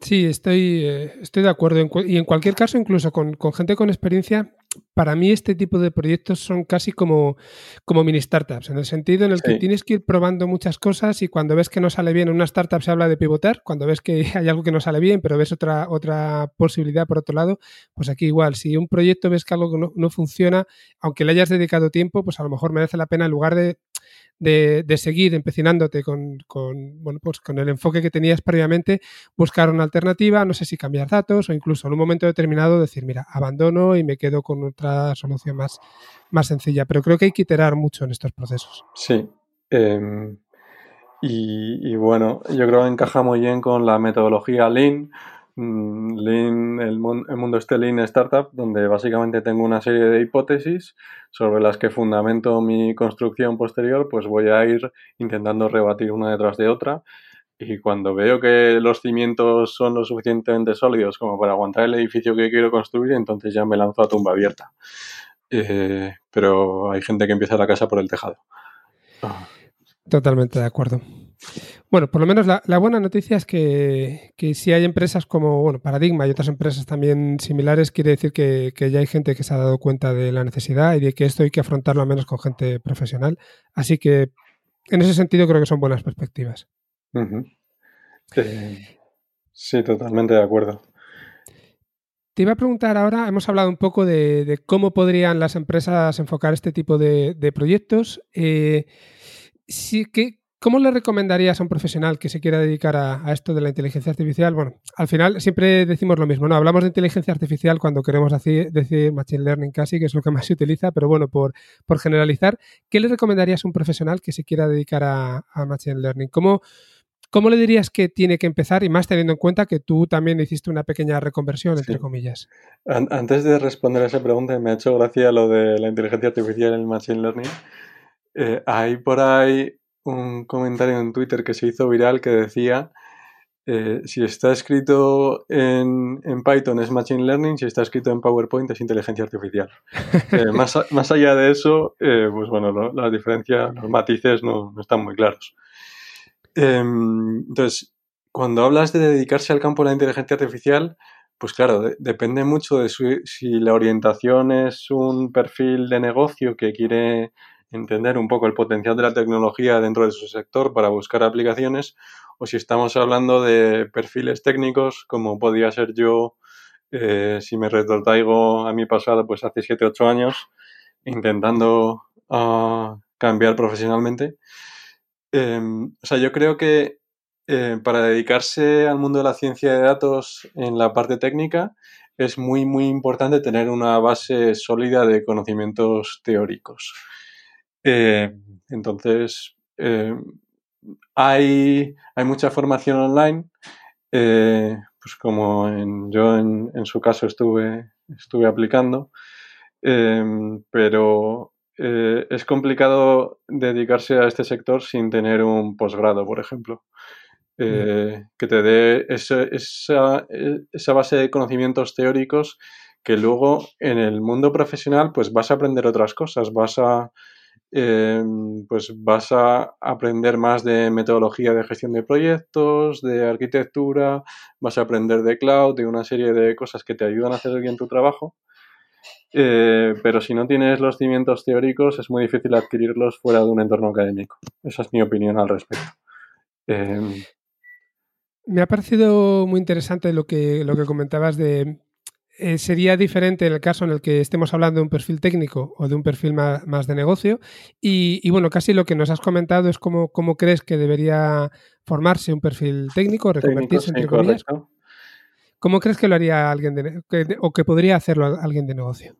Sí, estoy, eh, estoy de acuerdo. y en cualquier caso, incluso con, gente con experiencia, para mí este tipo de proyectos son casi como, como mini startups, en el sentido en el que tienes que ir probando muchas cosas y cuando ves que no sale bien, en una startup se habla de pivotar, cuando ves que hay algo que no sale bien, pero ves otra, otra posibilidad por otro lado, pues aquí igual, si un proyecto ves que algo no, no funciona, aunque le hayas dedicado tiempo, pues a lo mejor merece la pena en lugar de de, seguir empecinándote con, bueno, pues con el enfoque que tenías previamente, buscar una alternativa, no sé si cambiar datos o incluso en un momento determinado decir, mira, abandono y me quedo con otra solución más, más sencilla. Pero creo que hay que iterar mucho en estos procesos. Sí. Em, y, y, bueno, yo creo que encaja muy bien con la metodología Lean Lean, el, mundo este Lean Startup, donde básicamente tengo una serie de hipótesis sobre las que fundamento mi construcción posterior, pues voy a ir intentando rebatir una detrás de otra. Y cuando veo que los cimientos son lo suficientemente sólidos como para aguantar el edificio que quiero construir, entonces ya me lanzo a tumba abierta. Eh, pero hay gente que empieza la casa por el tejado. Totalmente de acuerdo. Bueno, por lo menos la, buena noticia es que, si hay empresas como bueno, Paradigma y otras empresas también similares, quiere decir que, ya hay gente que se ha dado cuenta de la necesidad y de que esto hay que afrontarlo al menos con gente profesional. Así que en ese sentido creo que son buenas perspectivas. sí, totalmente de acuerdo. Te iba a preguntar ahora, hemos hablado un poco de, cómo podrían las empresas enfocar este tipo de, proyectos. Eh, sí, ¿qué, ¿Cómo le recomendarías a un profesional que se quiera dedicar a, esto de la inteligencia artificial? Bueno, al final siempre decimos lo mismo, ¿no? Hablamos de inteligencia artificial cuando queremos decir, machine learning casi, que es lo que más se utiliza, pero bueno, por, generalizar, ¿qué le recomendarías a un profesional que se quiera dedicar a, machine learning? ¿Cómo, ¿Cómo le dirías que tiene que empezar? Y más teniendo en cuenta que tú también hiciste una pequeña reconversión, entre comillas. Antes de responder a esa pregunta, me ha hecho gracia lo de la inteligencia artificial en el machine learning. Eh, hay por ahí un comentario en Twitter que se hizo viral que decía, eh, si está escrito en, Python es Machine Learning, si está escrito en PowerPoint es inteligencia artificial. Eh, más, allá de eso, eh, pues bueno, las diferencias, los matices no, están muy claros. Em, entonces, cuando hablas de dedicarse al campo de la inteligencia artificial, pues claro, depende mucho de si la orientación es un perfil de negocio que quiere entender un poco el potencial de la tecnología dentro de su sector para buscar aplicaciones o si estamos hablando de perfiles técnicos como podía ser yo eh, si me retrotraigo a mi pasado pues hace 7, 8 años intentando ah, cambiar profesionalmente. Em, o sea, yo creo que eh, para dedicarse al mundo de la ciencia de datos en la parte técnica es muy, muy importante tener una base sólida de conocimientos teóricos. Eh, entonces, eh, hay, hay, mucha formación online, eh, pues como yo en, su caso estuve, estuve aplicando, pero es complicado dedicarse a este sector sin tener un posgrado, por ejemplo. Que te dé esa, esa, base de conocimientos teóricos que luego en el mundo profesional pues vas a aprender otras cosas, vas a, Em, pues vas a aprender más de metodología de gestión de proyectos, de arquitectura, vas a aprender de cloud, de una serie de cosas que te ayudan a hacer bien tu trabajo. Eh, pero si no tienes los cimientos teóricos, es muy difícil adquirirlos fuera de un entorno académico. Esa es mi opinión al respecto. Em, Me ha parecido muy interesante lo que, lo que comentabas de eh, sería diferente en el caso en el que estemos hablando de un perfil técnico o de un perfil más, de negocio. Y, bueno, casi lo que nos has comentado es cómo, cómo crees que debería formarse un perfil técnico, reconvertirse entre comillas. ¿Cómo crees que lo haría alguien de, o que podría hacerlo alguien de negocio?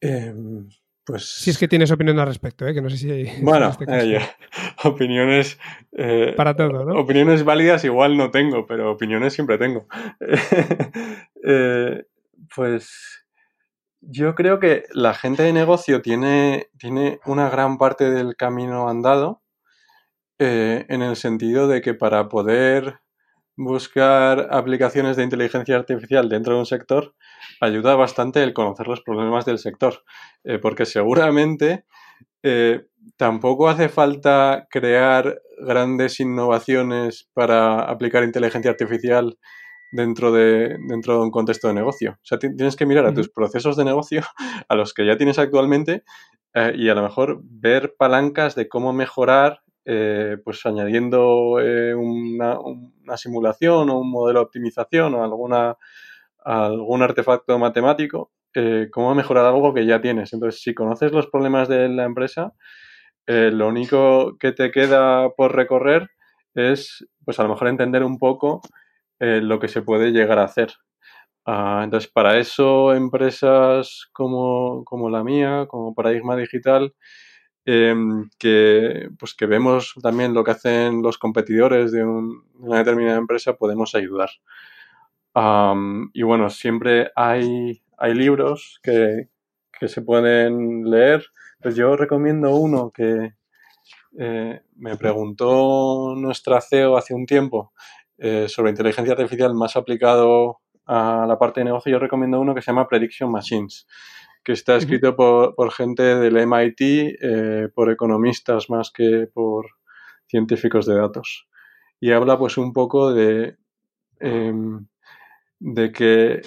Em, pues... Si es que tienes opinión al respecto, ¿eh? que no sé si... Bueno, este eh, opiniones... Para todo, ¿no? Opiniones válidas igual no tengo, pero opiniones siempre tengo. Pues yo creo que la gente de negocio tiene, tiene una gran parte del camino andado eh, en el sentido de que para poder buscar aplicaciones de inteligencia artificial dentro de un sector ayuda bastante el conocer los problemas del sector, eh, porque seguramente eh, tampoco hace falta crear grandes innovaciones para aplicar inteligencia artificial dentro de, dentro de un contexto de negocio. O sea, tienes que mirar a tus procesos de negocio, a los que ya tienes actualmente, eh, y a lo mejor ver palancas de cómo mejorar, eh, pues añadiendo eh, una, una, simulación o un modelo de optimización o alguna, algún artefacto matemático, cómo mejorar algo que ya tienes. Entonces, si conoces los problemas de la empresa, lo único que te queda por recorrer es, pues a lo mejor entender un poco lo que se puede llegar a hacer. Ah, entonces, para eso, empresas como, como, la mía, como Paradigma Digital, em, que, pues que vemos también lo que hacen los competidores de, una determinada empresa, podemos ayudar. y bueno, siempre hay, hay libros que, que, se pueden leer. Pues yo recomiendo uno que eh, me preguntó nuestra CEO hace un tiempo eh, sobre inteligencia artificial más aplicado a la parte de negocio, yo recomiendo uno que se llama Prediction Machines, que está escrito por, gente del MIT, eh, por economistas más que por científicos de datos. Y habla pues un poco de, em, de que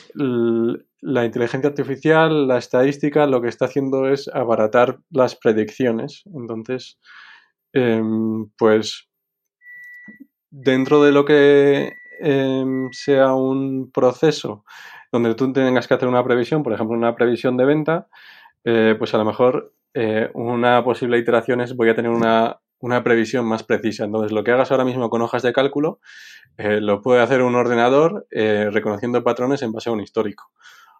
la inteligencia artificial, la estadística, lo que está haciendo es abaratar las predicciones. Entonces, em, pues dentro de lo que Em, sea un proceso donde tú tengas que hacer una previsión, por ejemplo, una previsión de venta, eh, pues a lo mejor eh, una posible iteración es voy a tener una, previsión más precisa. Entonces, lo que hagas ahora mismo con hojas de cálculo, eh, lo puede hacer un ordenador reconociendo patrones en base a un histórico.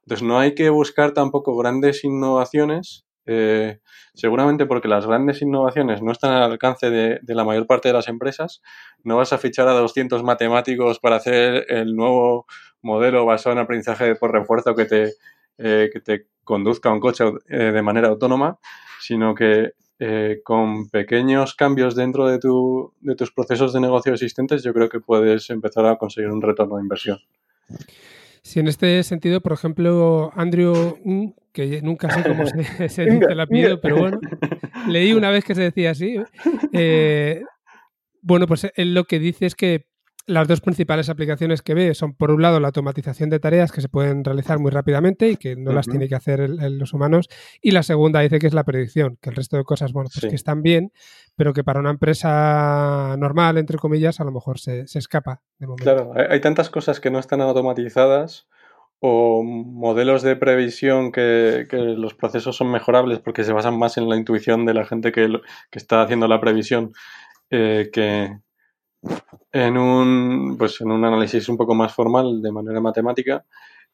Entonces, no hay que buscar tampoco grandes innovaciones eh, seguramente porque las grandes innovaciones no están al alcance de, la mayor parte de las empresas. No vas a fichar a 200 matemáticos para hacer el nuevo modelo basado en aprendizaje por refuerzo que te, eh, que te conduzca un coche eh, de manera autónoma, sino que con pequeños cambios dentro de, tu, de tus procesos de negocio existentes, yo creo que puedes empezar a conseguir un retorno de inversión. Si en este sentido, por ejemplo, Andrew, que nunca sé cómo se, dice el apellido, pero bueno, leí una vez que se decía así. Eh, bueno, pues él lo que dice es que las dos principales aplicaciones que ve son, por un lado, la automatización de tareas que se pueden realizar muy rápidamente y que no las tiene que hacer los humanos. Y la segunda dice que es la predicción, que el resto de cosas, bueno, pues que están bien, pero que para una empresa normal, entre comillas, a lo mejor se, escapa de momento. Claro, hay, tantas cosas que no están automatizadas o modelos de previsión que, los procesos son mejorables porque se basan más en la intuición de la gente que, está haciendo la previsión eh, que, en un, pues en un análisis un poco más formal, de manera matemática,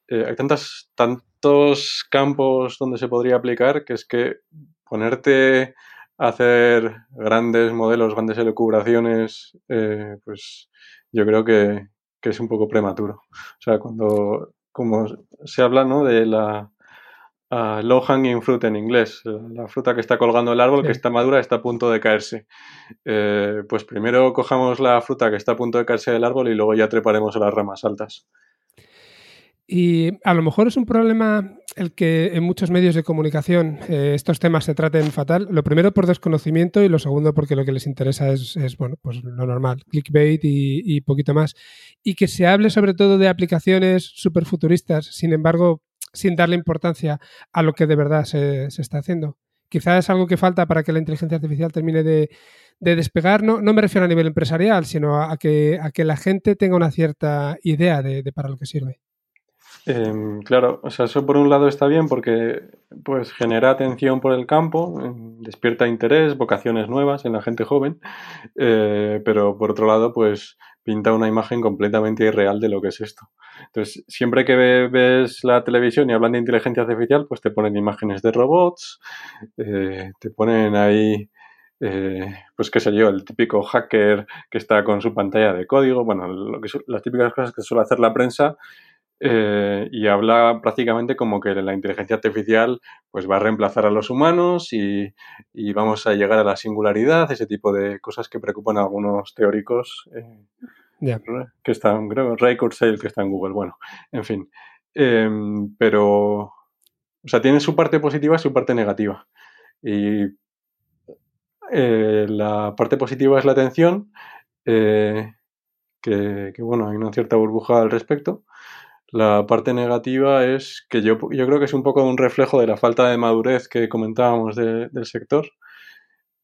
eh, hay tantas, tantos campos donde se podría aplicar que es que ponerte a hacer grandes modelos, grandes elucubraciones, eh, pues yo creo que, que, es un poco prematuro. O sea, cuando, como se habla, ¿no? De la low hanging fruit en inglés, la fruta que está colgando el árbol, que está madura, está a punto de caerse. Eh, pues primero cojamos la fruta que está a punto de caerse del árbol y luego ya treparemos a las ramas altas. Y a lo mejor es un problema el que en muchos medios de comunicación eh, estos temas se traten fatal. Lo primero por desconocimiento y lo segundo porque lo que les interesa es, bueno, pues lo normal, clickbait y, poquito más. Y que se hable sobre todo de aplicaciones súper futuristas. Sin embargo, sin darle importancia a lo que de verdad se, está haciendo. Quizás es algo que falta para que la inteligencia artificial termine de, despegar. No, no, me refiero a nivel empresarial, sino a, que, a que la gente tenga una cierta idea de, para lo que sirve. Em, claro, o sea, eso por un lado está bien porque pues genera atención por el campo, em, despierta interés, vocaciones nuevas en la gente joven, eh, pero por otro lado pues pinta una imagen completamente irreal de lo que es esto. Entonces, siempre que ves la televisión y hablan de inteligencia artificial, pues te ponen imágenes de robots, eh, te ponen ahí, eh, pues qué sé yo, el típico hacker que está con su pantalla de código, bueno, lo que las típicas cosas que suele hacer la prensa. Eh, y habla prácticamente como que la inteligencia artificial pues va a reemplazar a los humanos y, y vamos a llegar a la singularidad, ese tipo de cosas que preocupan a algunos teóricos que está, creo, Ray Kurzweil, que está en Google, bueno, en fin. Em, pero, o sea, tiene su parte positiva y su parte negativa. Y eh, la parte positiva es la atención, eh, que, bueno, hay una cierta burbuja al respecto. La parte negativa es que yo, yo creo que es un poco un reflejo de la falta de madurez que comentábamos del sector,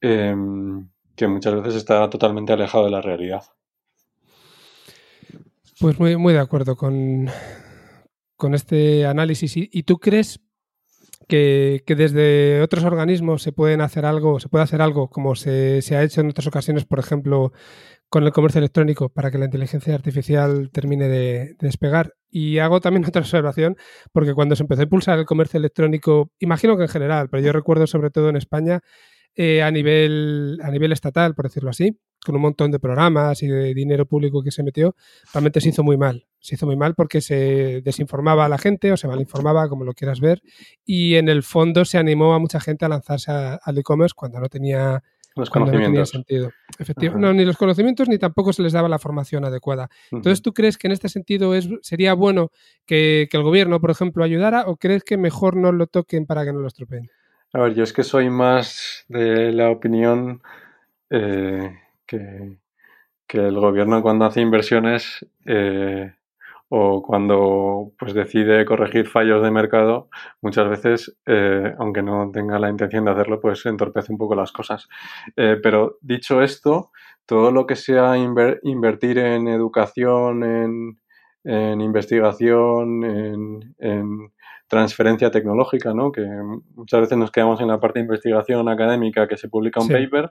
em, que muchas veces está totalmente alejado de la realidad. Pues muy, muy de acuerdo con, con este análisis. ¿Y, tú crees que, desde otros organismos se pueden hacer algo, se puede hacer algo como se, ha hecho en otras ocasiones, por ejemplo, con el comercio electrónico, para que la inteligencia artificial termine de, despegar? Y hago también otra observación, porque cuando se empezó a impulsar el comercio electrónico, imagino que en general, pero yo recuerdo sobre todo en España, eh, a, nivel, a nivel estatal, por decirlo así, con un montón de programas y de dinero público que se metió, realmente se hizo muy mal. Se hizo muy mal porque se desinformaba a la gente o se malinformaba, como lo quieras ver, y en el fondo se animó a mucha gente a lanzarse al e-commerce cuando no tenía los conocimientos. sentido. Efectivamente, no, ni los conocimientos ni tampoco se les daba la formación adecuada. Entonces, ¿tú crees que en este sentido es, sería bueno que, que, el gobierno, por ejemplo, ayudara o crees que mejor no lo toquen para que no lo estropeen? A ver, yo es que soy más de la opinión eh, que, el gobierno cuando hace inversiones eh, o cuando pues decide corregir fallos de mercado, muchas veces, eh, aunque no tenga la intención de hacerlo, pues entorpece un poco las cosas. pero dicho esto, todo lo que sea invertir en educación, en, en investigación, en transferencia tecnológica, ¿no? que muchas veces nos quedamos en la parte de investigación académica que se publica un paper,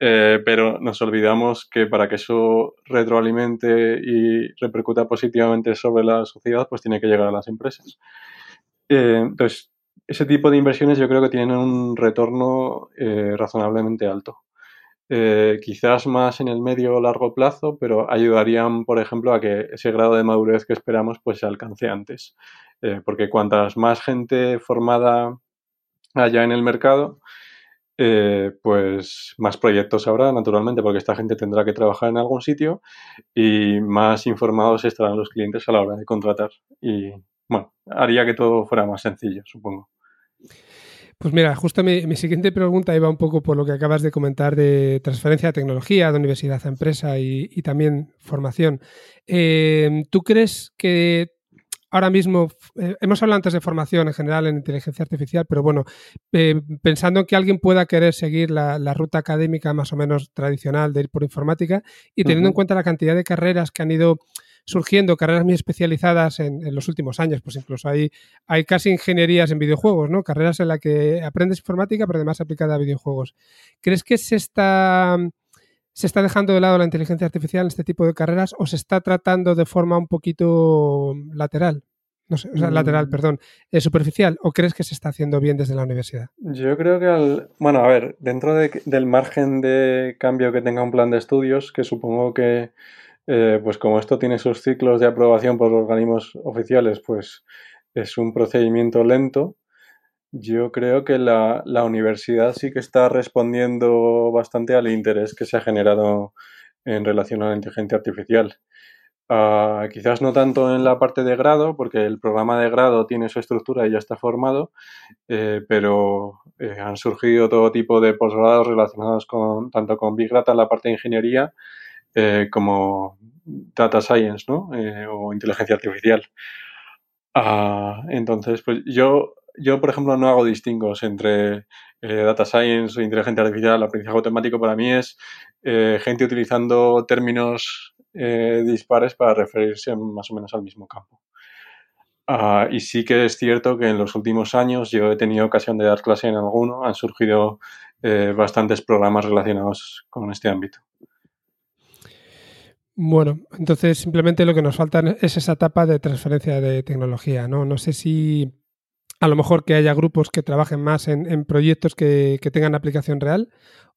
eh, pero nos olvidamos que para que eso retroalimente y repercuta positivamente sobre la sociedad, pues tiene que llegar a las empresas. Eh, entonces, ese tipo de inversiones yo creo que tienen un retorno eh, razonablemente alto. quizás más en el medio o largo plazo, pero ayudarían, por ejemplo, a que ese grado de madurez que esperamos pues se alcance antes. Porque cuantas más gente formada haya en el mercado, eh, pues más proyectos habrá, naturalmente, porque esta gente tendrá que trabajar en algún sitio y más informados estarán los clientes a la hora de contratar. Y bueno, haría que todo fuera más sencillo, supongo. Pues mira, justo mi, siguiente pregunta iba un poco por lo que acabas de comentar de transferencia de tecnología de universidad a empresa y, también formación. Eh, ¿Tú crees que ahora mismo, eh, hemos hablado antes de formación en general en inteligencia artificial, pero bueno, eh, pensando en que alguien pueda querer seguir la, ruta académica más o menos tradicional de ir por informática y teniendo en cuenta la cantidad de carreras que han ido surgiendo, carreras muy especializadas en, los últimos años, pues incluso hay, hay casi ingenierías en videojuegos, ¿no? Carreras en las que aprendes informática, pero además aplicada a videojuegos. ¿Crees que se está se está dejando de lado la inteligencia artificial en este tipo de carreras o se está tratando de forma un poquito lateral? No sé, o sea, lateral, mm. perdón, eh, superficial, o crees que se está haciendo bien desde la universidad? Yo creo que, al, bueno, a ver, dentro del margen de cambio que tenga un plan de estudios, que supongo que, eh, pues como esto tiene sus ciclos de aprobación por organismos oficiales, pues es un procedimiento lento, yo creo que la, universidad sí que está respondiendo bastante al interés que se ha generado en relación a la inteligencia artificial. Ah, quizás no tanto en la parte de grado, porque el programa de grado tiene su estructura y ya está formado, eh, pero eh, han surgido todo tipo de posgrados relacionados con tanto con Big Data en la parte de ingeniería eh, como Data Science ¿no? o inteligencia artificial. Ah, entonces, pues yo yo, por ejemplo, no hago distingos entre eh, data science o inteligencia artificial. Aprendizaje automático para mí es eh, gente utilizando términos eh, dispares para referirse más o menos al mismo campo. Ah, y sí que es cierto que en los últimos años yo he tenido ocasión de dar clase en alguno, han surgido bastantes programas relacionados con este ámbito. Bueno, entonces simplemente lo que nos falta es esa etapa de transferencia de tecnología, ¿no? No sé si a lo mejor que haya grupos que trabajen más en, proyectos que, tengan aplicación real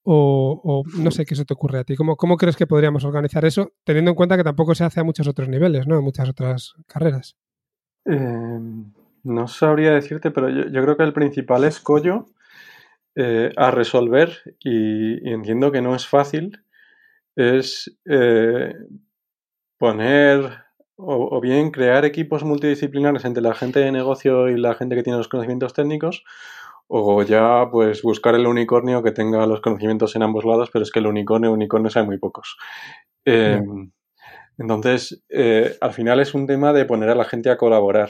o, no sé qué se te ocurre a ti. ¿Cómo, ¿Cómo, crees que podríamos organizar eso teniendo en cuenta que tampoco se hace a muchos otros niveles, ¿no? En muchas otras carreras. Em, no sabría decirte, pero yo, creo que el principal escollo eh, a resolver, y, entiendo que no es fácil, es eh, poner o, bien crear equipos multidisciplinares entre la gente de negocio y la gente que tiene los conocimientos técnicos, o ya pues buscar el unicornio que tenga los conocimientos en ambos lados, pero es que el unicornio, unicornio hay muy pocos. Em, Entonces, eh, al final es un tema de poner a la gente a colaborar.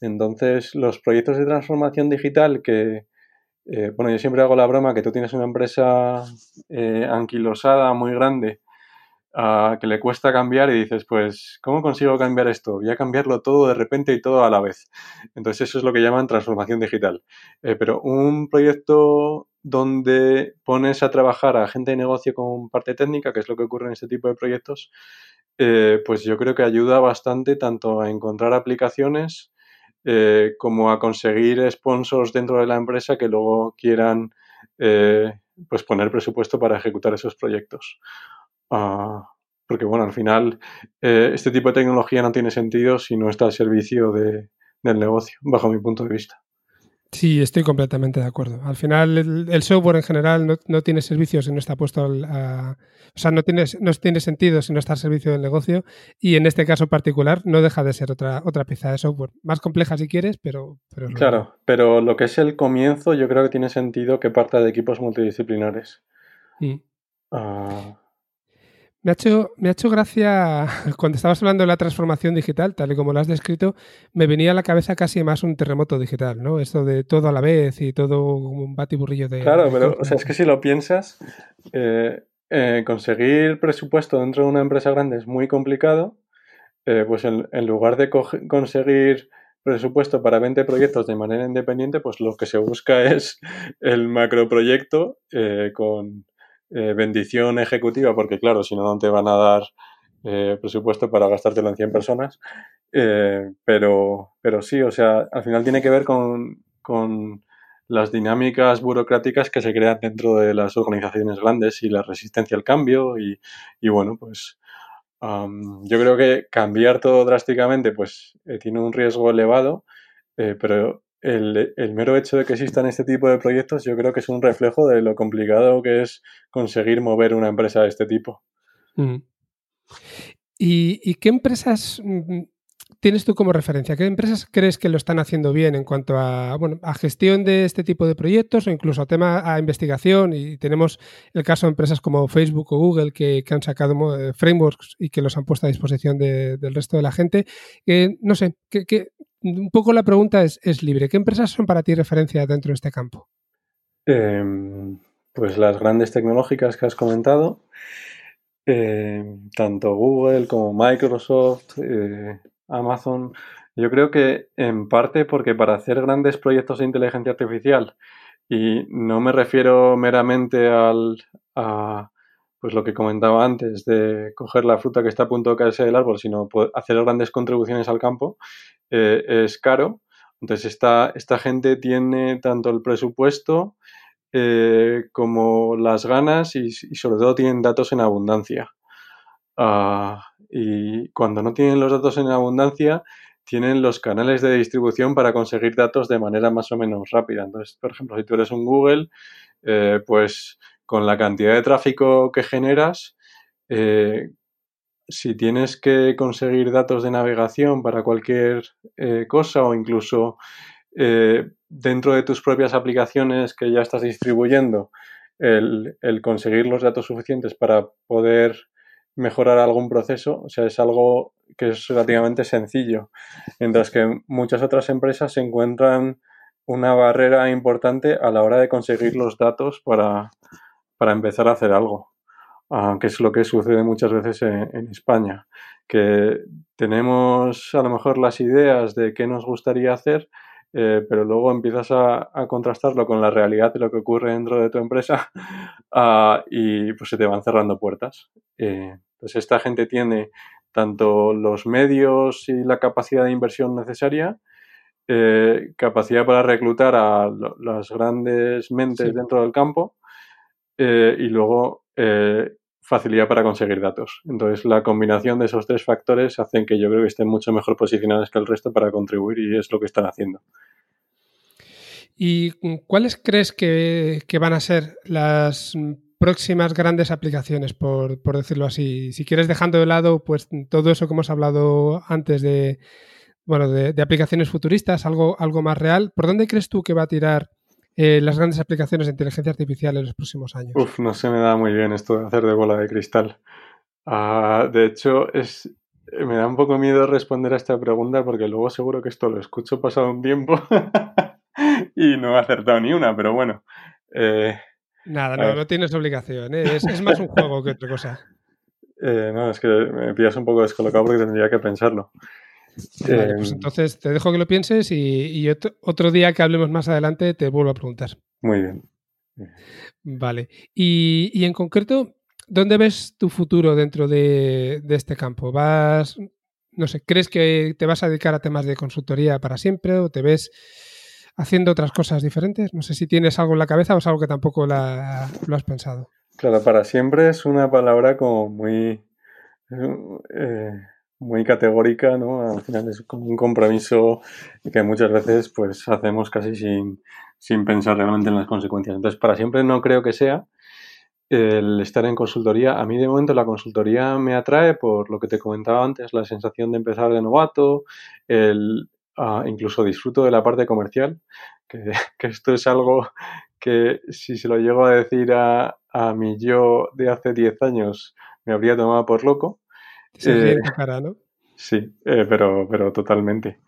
Entonces, los proyectos de transformación digital que, eh, bueno, yo siempre hago la broma que tú tienes una empresa eh, anquilosada muy grande que le cuesta cambiar y dices, pues, ¿cómo consigo cambiar esto? Voy a cambiarlo todo de repente y todo a la vez. Entonces eso es lo que llaman transformación digital. Eh, pero un proyecto donde pones a trabajar a gente de negocio con parte técnica, que es lo que ocurre en este tipo de proyectos, eh, pues yo creo que ayuda bastante tanto a encontrar aplicaciones eh, como a conseguir sponsors dentro de la empresa que luego quieran pues poner presupuesto para ejecutar esos proyectos. Ah, porque, bueno, al final eh, este tipo de tecnología no tiene sentido si no está al servicio de, del negocio, bajo mi punto de vista. Sí, estoy completamente de acuerdo. Al final, el, software en general no, tiene servicio si no está puesto a. O sea, no tiene, no tiene sentido si no está al servicio del negocio. Y en este caso particular, no deja de ser otra, otra pieza de software. Más compleja si quieres, pero. pero claro, pero lo que es el comienzo, yo creo que tiene sentido que parta de equipos multidisciplinares. Mm. Ah, me ha, hecho, me ha hecho gracia, cuando estabas hablando de la transformación digital, tal y como lo has descrito, me venía a la cabeza casi más un terremoto digital, ¿no? Esto de todo a la vez y todo un batiburrillo de... Claro, pero o sea, es que si lo piensas, eh, eh, conseguir presupuesto dentro de una empresa grande es muy complicado, eh, pues en, lugar de conseguir presupuesto para 20 proyectos de manera independiente, pues lo que se busca es el macroproyecto con eh, bendición ejecutiva, porque claro, si no, no te van a dar eh, presupuesto para gastártelo en 100 personas. Eh, pero, pero sí, o sea, al final tiene que ver con, las dinámicas burocráticas que se crean dentro de las organizaciones grandes y la resistencia al cambio y, bueno, pues yo creo que cambiar todo drásticamente pues tiene un riesgo elevado, pero el, mero hecho de que existan este tipo de proyectos yo creo que es un reflejo de lo complicado que es conseguir mover una empresa de este tipo. Mm. ¿Y, qué empresas mm, tienes tú como referencia? ¿Qué empresas crees que lo están haciendo bien en cuanto a, bueno, a gestión de este tipo de proyectos o incluso a tema a investigación? Y tenemos el caso de empresas como Facebook o Google que, han sacado eh, frameworks y que los han puesto a disposición del resto de la gente. no sé, ¿qué, qué, un poco la pregunta es, libre. ¿Qué empresas son para ti referencia dentro de este campo? Em, pues las grandes tecnológicas que has comentado, em, tanto Google como Microsoft, eh, Amazon. Yo creo que en parte porque para hacer grandes proyectos de inteligencia artificial, y no me refiero meramente al, a, pues lo que comentaba antes de coger la fruta que está a punto de caerse del árbol, sino hacer grandes contribuciones al campo, eh, es caro. Entonces, esta, esta gente tiene tanto el presupuesto eh, como las ganas y, sobre todo tienen datos en abundancia. Ah, y cuando no tienen los datos en abundancia, tienen los canales de distribución para conseguir datos de manera más o menos rápida. Entonces, por ejemplo, si tú eres un Google, eh, pues con la cantidad de tráfico que generas, eh, si tienes que conseguir datos de navegación para cualquier eh, cosa o incluso eh, dentro de tus propias aplicaciones que ya estás distribuyendo, el, conseguir los datos suficientes para poder mejorar algún proceso, o sea, es algo que es relativamente sencillo, mientras que muchas otras empresas se encuentran una barrera importante a la hora de conseguir los datos para, para empezar a hacer algo, uh, que es lo que sucede muchas veces en, España, que tenemos a lo mejor las ideas de qué nos gustaría hacer, eh, pero luego empiezas a, contrastarlo con la realidad de lo que ocurre dentro de tu empresa uh, y pues se te van cerrando puertas. Eh, pues esta gente tiene tanto los medios y la capacidad de inversión necesaria, eh, capacidad para reclutar a las grandes mentes dentro del campo eh, y luego eh, facilidad para conseguir datos. Entonces, la combinación de esos tres factores hacen que yo creo que estén mucho mejor posicionados que el resto para contribuir y es lo que están haciendo. ¿Y cuáles crees que, van a ser las próximas grandes aplicaciones, por, decirlo así? Si quieres dejando de lado pues todo eso que hemos hablado antes de, bueno, de aplicaciones futuristas, algo, algo más real, ¿por dónde crees tú que va a tirar eh, las grandes aplicaciones de inteligencia artificial en los próximos años? Uf, no se me da muy bien esto de hacer de bola de cristal. Ah, de hecho, es, me da un poco miedo responder a esta pregunta porque luego seguro que esto lo escucho pasado un tiempo y no he acertado ni una, pero bueno. Eh, Nada, no, no, tienes obligación. ¿eh? Es, más un juego que otra cosa. Eh, no, es que me pillas un poco descolocado porque tendría que pensarlo. Pues entonces te dejo que lo pienses y, otro, día que hablemos más adelante te vuelvo a preguntar. Muy bien. Vale. Y, en concreto, ¿dónde ves tu futuro dentro de, este campo? ¿Vas, no sé, crees que te vas a dedicar a temas de consultoría para siempre o te ves haciendo otras cosas diferentes? No sé si tienes algo en la cabeza o es algo que tampoco lo has pensado. Claro, para siempre es una palabra como muy, eh, muy categórica, ¿no? Al final es como un compromiso que muchas veces pues hacemos casi sin, sin pensar realmente en las consecuencias. Entonces, para siempre no creo que sea el estar en consultoría. A mí de momento la consultoría me atrae por lo que te comentaba antes, la sensación de empezar de novato, el, ah, incluso disfruto de la parte comercial, que, esto es algo que si se lo llego a decir a, a mi yo de hace 10 años me habría tomado por loco. Se eh, cara, ¿no? Sí, eh, pero, pero totalmente.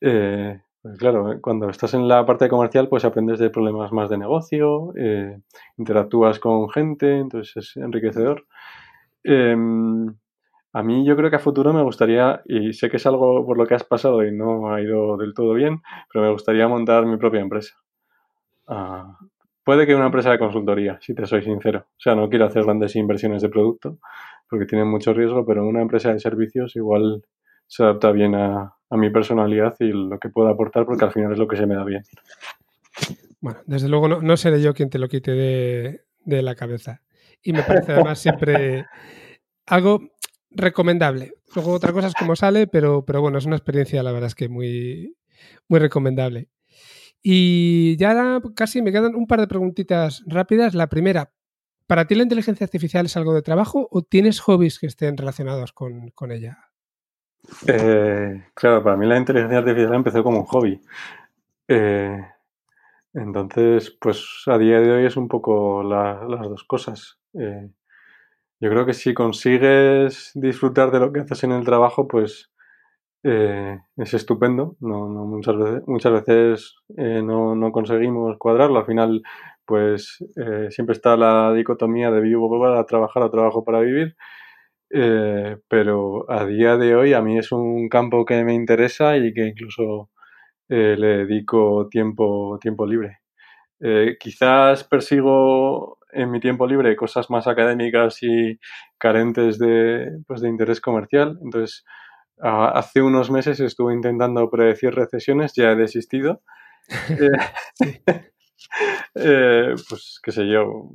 Eh, pues claro, cuando estás en la parte comercial, pues aprendes de problemas más de negocio, eh, interactúas con gente, entonces es enriquecedor. Em, a mí yo creo que a futuro me gustaría, y sé que es algo por lo que has pasado y no ha ido del todo bien, pero me gustaría montar mi propia empresa. Ah, puede que una empresa de consultoría, si te soy sincero. O sea, no quiero hacer grandes inversiones de producto porque tienen mucho riesgo, pero una empresa de servicios igual se adapta bien a, mi personalidad y lo que puedo aportar, porque al final es lo que se me da bien. Bueno, desde luego no, seré yo quien te lo quite de, la cabeza. Y me parece además siempre algo recomendable. Luego otra cosa es cómo sale, pero, pero bueno, es una experiencia, la verdad es que muy, muy recomendable. Y ya casi me quedan un par de preguntitas rápidas. La primera, ¿para ti la inteligencia artificial es algo de trabajo o tienes hobbies que estén relacionados con, con ella? Eh, claro, para mí la inteligencia artificial empezó como un hobby. Eh, entonces, pues a día de hoy es un poco las dos cosas. Eh, yo creo que si consigues disfrutar de lo que haces en el trabajo, pues es estupendo. No, muchas veces, muchas veces no, no, conseguimos cuadrarlo. Al final, pues siempre está la dicotomía de vivo para trabajar o trabajo para vivir. Eh, pero a día de hoy a mí es un campo que me interesa y que incluso eh, le dedico tiempo, tiempo libre. Eh, quizás persigo en mi tiempo libre cosas más académicas y carentes de, pues, de interés comercial. Entonces, hace unos meses estuve intentando predecir recesiones, ya he desistido. Eh, pues qué sé yo,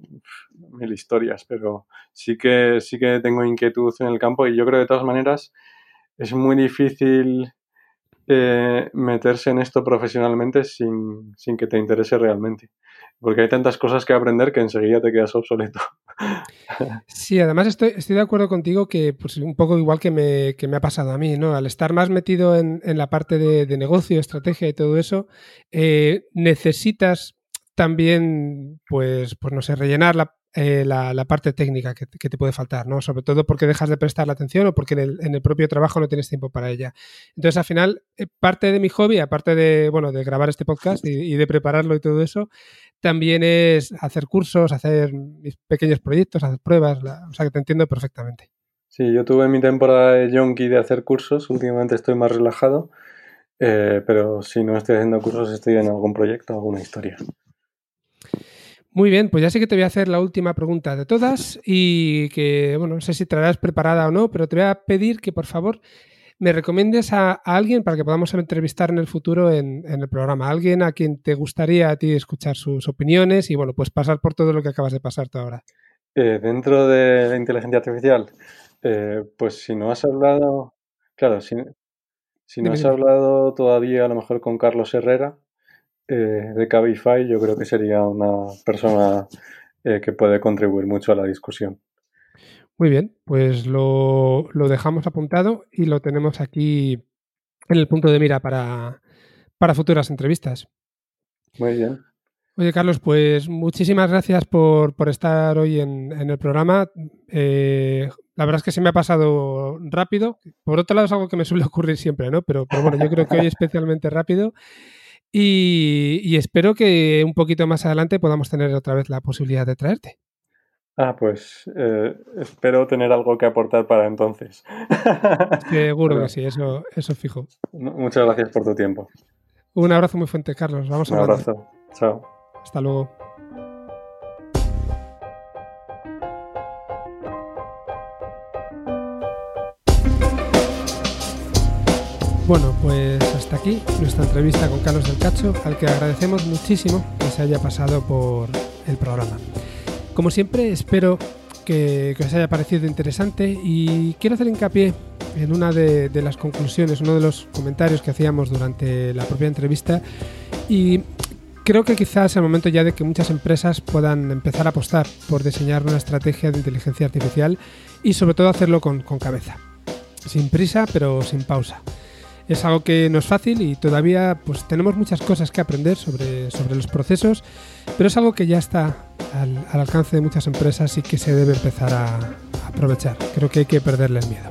mil historias, pero sí que, sí que tengo inquietud en el campo y yo creo de todas maneras es muy difícil eh, meterse en esto profesionalmente sin, sin, que te interese realmente. Porque hay tantas cosas que aprender que enseguida te quedas obsoleto. Sí, además estoy, estoy de acuerdo contigo que pues, un poco igual que me, que me ha pasado a mí, ¿no? Al estar más metido en, en la parte de, de, negocio, estrategia y todo eso, eh, necesitas también, pues, pues no sé, rellenar la, eh, la, parte técnica que, te puede faltar, ¿no? Sobre todo porque dejas de prestar la atención o porque en el, propio trabajo no tienes tiempo para ella. Entonces, al final, eh, parte de mi hobby, aparte de, bueno, de grabar este podcast y, de prepararlo y todo eso, también es hacer cursos, hacer pequeños proyectos, hacer pruebas, o sea que te entiendo perfectamente. Sí, yo tuve mi temporada de yonki de hacer cursos, últimamente estoy más relajado, eh, pero si no estoy haciendo cursos estoy en algún proyecto, alguna historia. Muy bien, pues ya sé que te voy a hacer la última pregunta de todas y que, bueno, no sé si traerás preparada o no, pero te voy a pedir que por favor me recomiendes a, alguien para que podamos entrevistar en el futuro en, el programa. Alguien a quien te gustaría a ti escuchar sus opiniones y, bueno, pues pasar por todo lo que acabas de pasar tú ahora. Eh, dentro de la inteligencia artificial, eh, pues si no has hablado, claro, si, si no has hablado todavía a lo mejor con Carlos Herrera, eh, de Cabify, yo creo que sería una persona eh, que puede contribuir mucho a la discusión. Muy bien, pues lo, dejamos apuntado y lo tenemos aquí en el punto de mira para, para futuras entrevistas. Muy bien. Oye, Carlos, pues muchísimas gracias por, estar hoy en, el programa. Eh, la verdad es que se me ha pasado rápido. Por otro lado, es algo que me suele ocurrir siempre, ¿no? Pero, pero bueno, yo creo que hoy especialmente rápido. Y, espero que un poquito más adelante podamos tener otra vez la posibilidad de traerte. Ah, pues eh, espero tener algo que aportar para entonces. Seguro que sí, eso, eso fijo. Muchas gracias por tu tiempo. Un abrazo muy fuerte, Carlos. Vamos a Un abrazo. Chao. Hasta luego. Bueno, pues hasta aquí nuestra entrevista con Carlos del Cacho, al que agradecemos muchísimo que se haya pasado por el programa. Como siempre, espero que, os haya parecido interesante y quiero hacer hincapié en una de, las conclusiones, uno de los comentarios que hacíamos durante la propia entrevista y creo que quizás es el momento ya de que muchas empresas puedan empezar a apostar por diseñar una estrategia de inteligencia artificial y sobre todo hacerlo con, cabeza. Sin prisa, pero sin pausa. Es algo que no es fácil y todavía pues, tenemos muchas cosas que aprender sobre, sobre los procesos, pero es algo que ya está al, alcance de muchas empresas y que se debe empezar a, aprovechar. Creo que hay que perderle el miedo.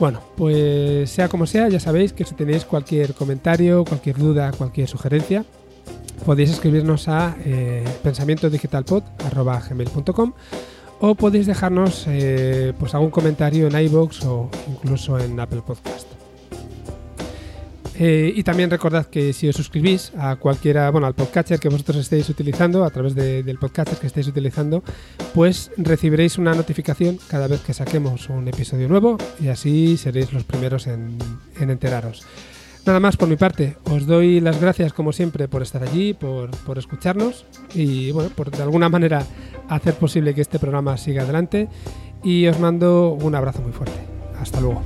Bueno, pues sea como sea, ya sabéis que si tenéis cualquier comentario, cualquier duda, cualquier sugerencia, podéis escribirnos a eh, pensamientodigitalpod.com o podéis dejarnos eh, pues algún comentario en iBox o incluso en Apple Podcast. Eh, y también recordad que si os suscribís a cualquiera, bueno, al podcatcher que vosotros estéis utilizando, a través del podcatcher que estéis utilizando, pues recibiréis una notificación cada vez que saquemos un episodio nuevo y así seréis los primeros en, enteraros. Nada más por mi parte, os doy las gracias como siempre por estar allí, por, por escucharnos y bueno, por de alguna manera hacer posible que este programa siga adelante y os mando un abrazo muy fuerte. Hasta luego.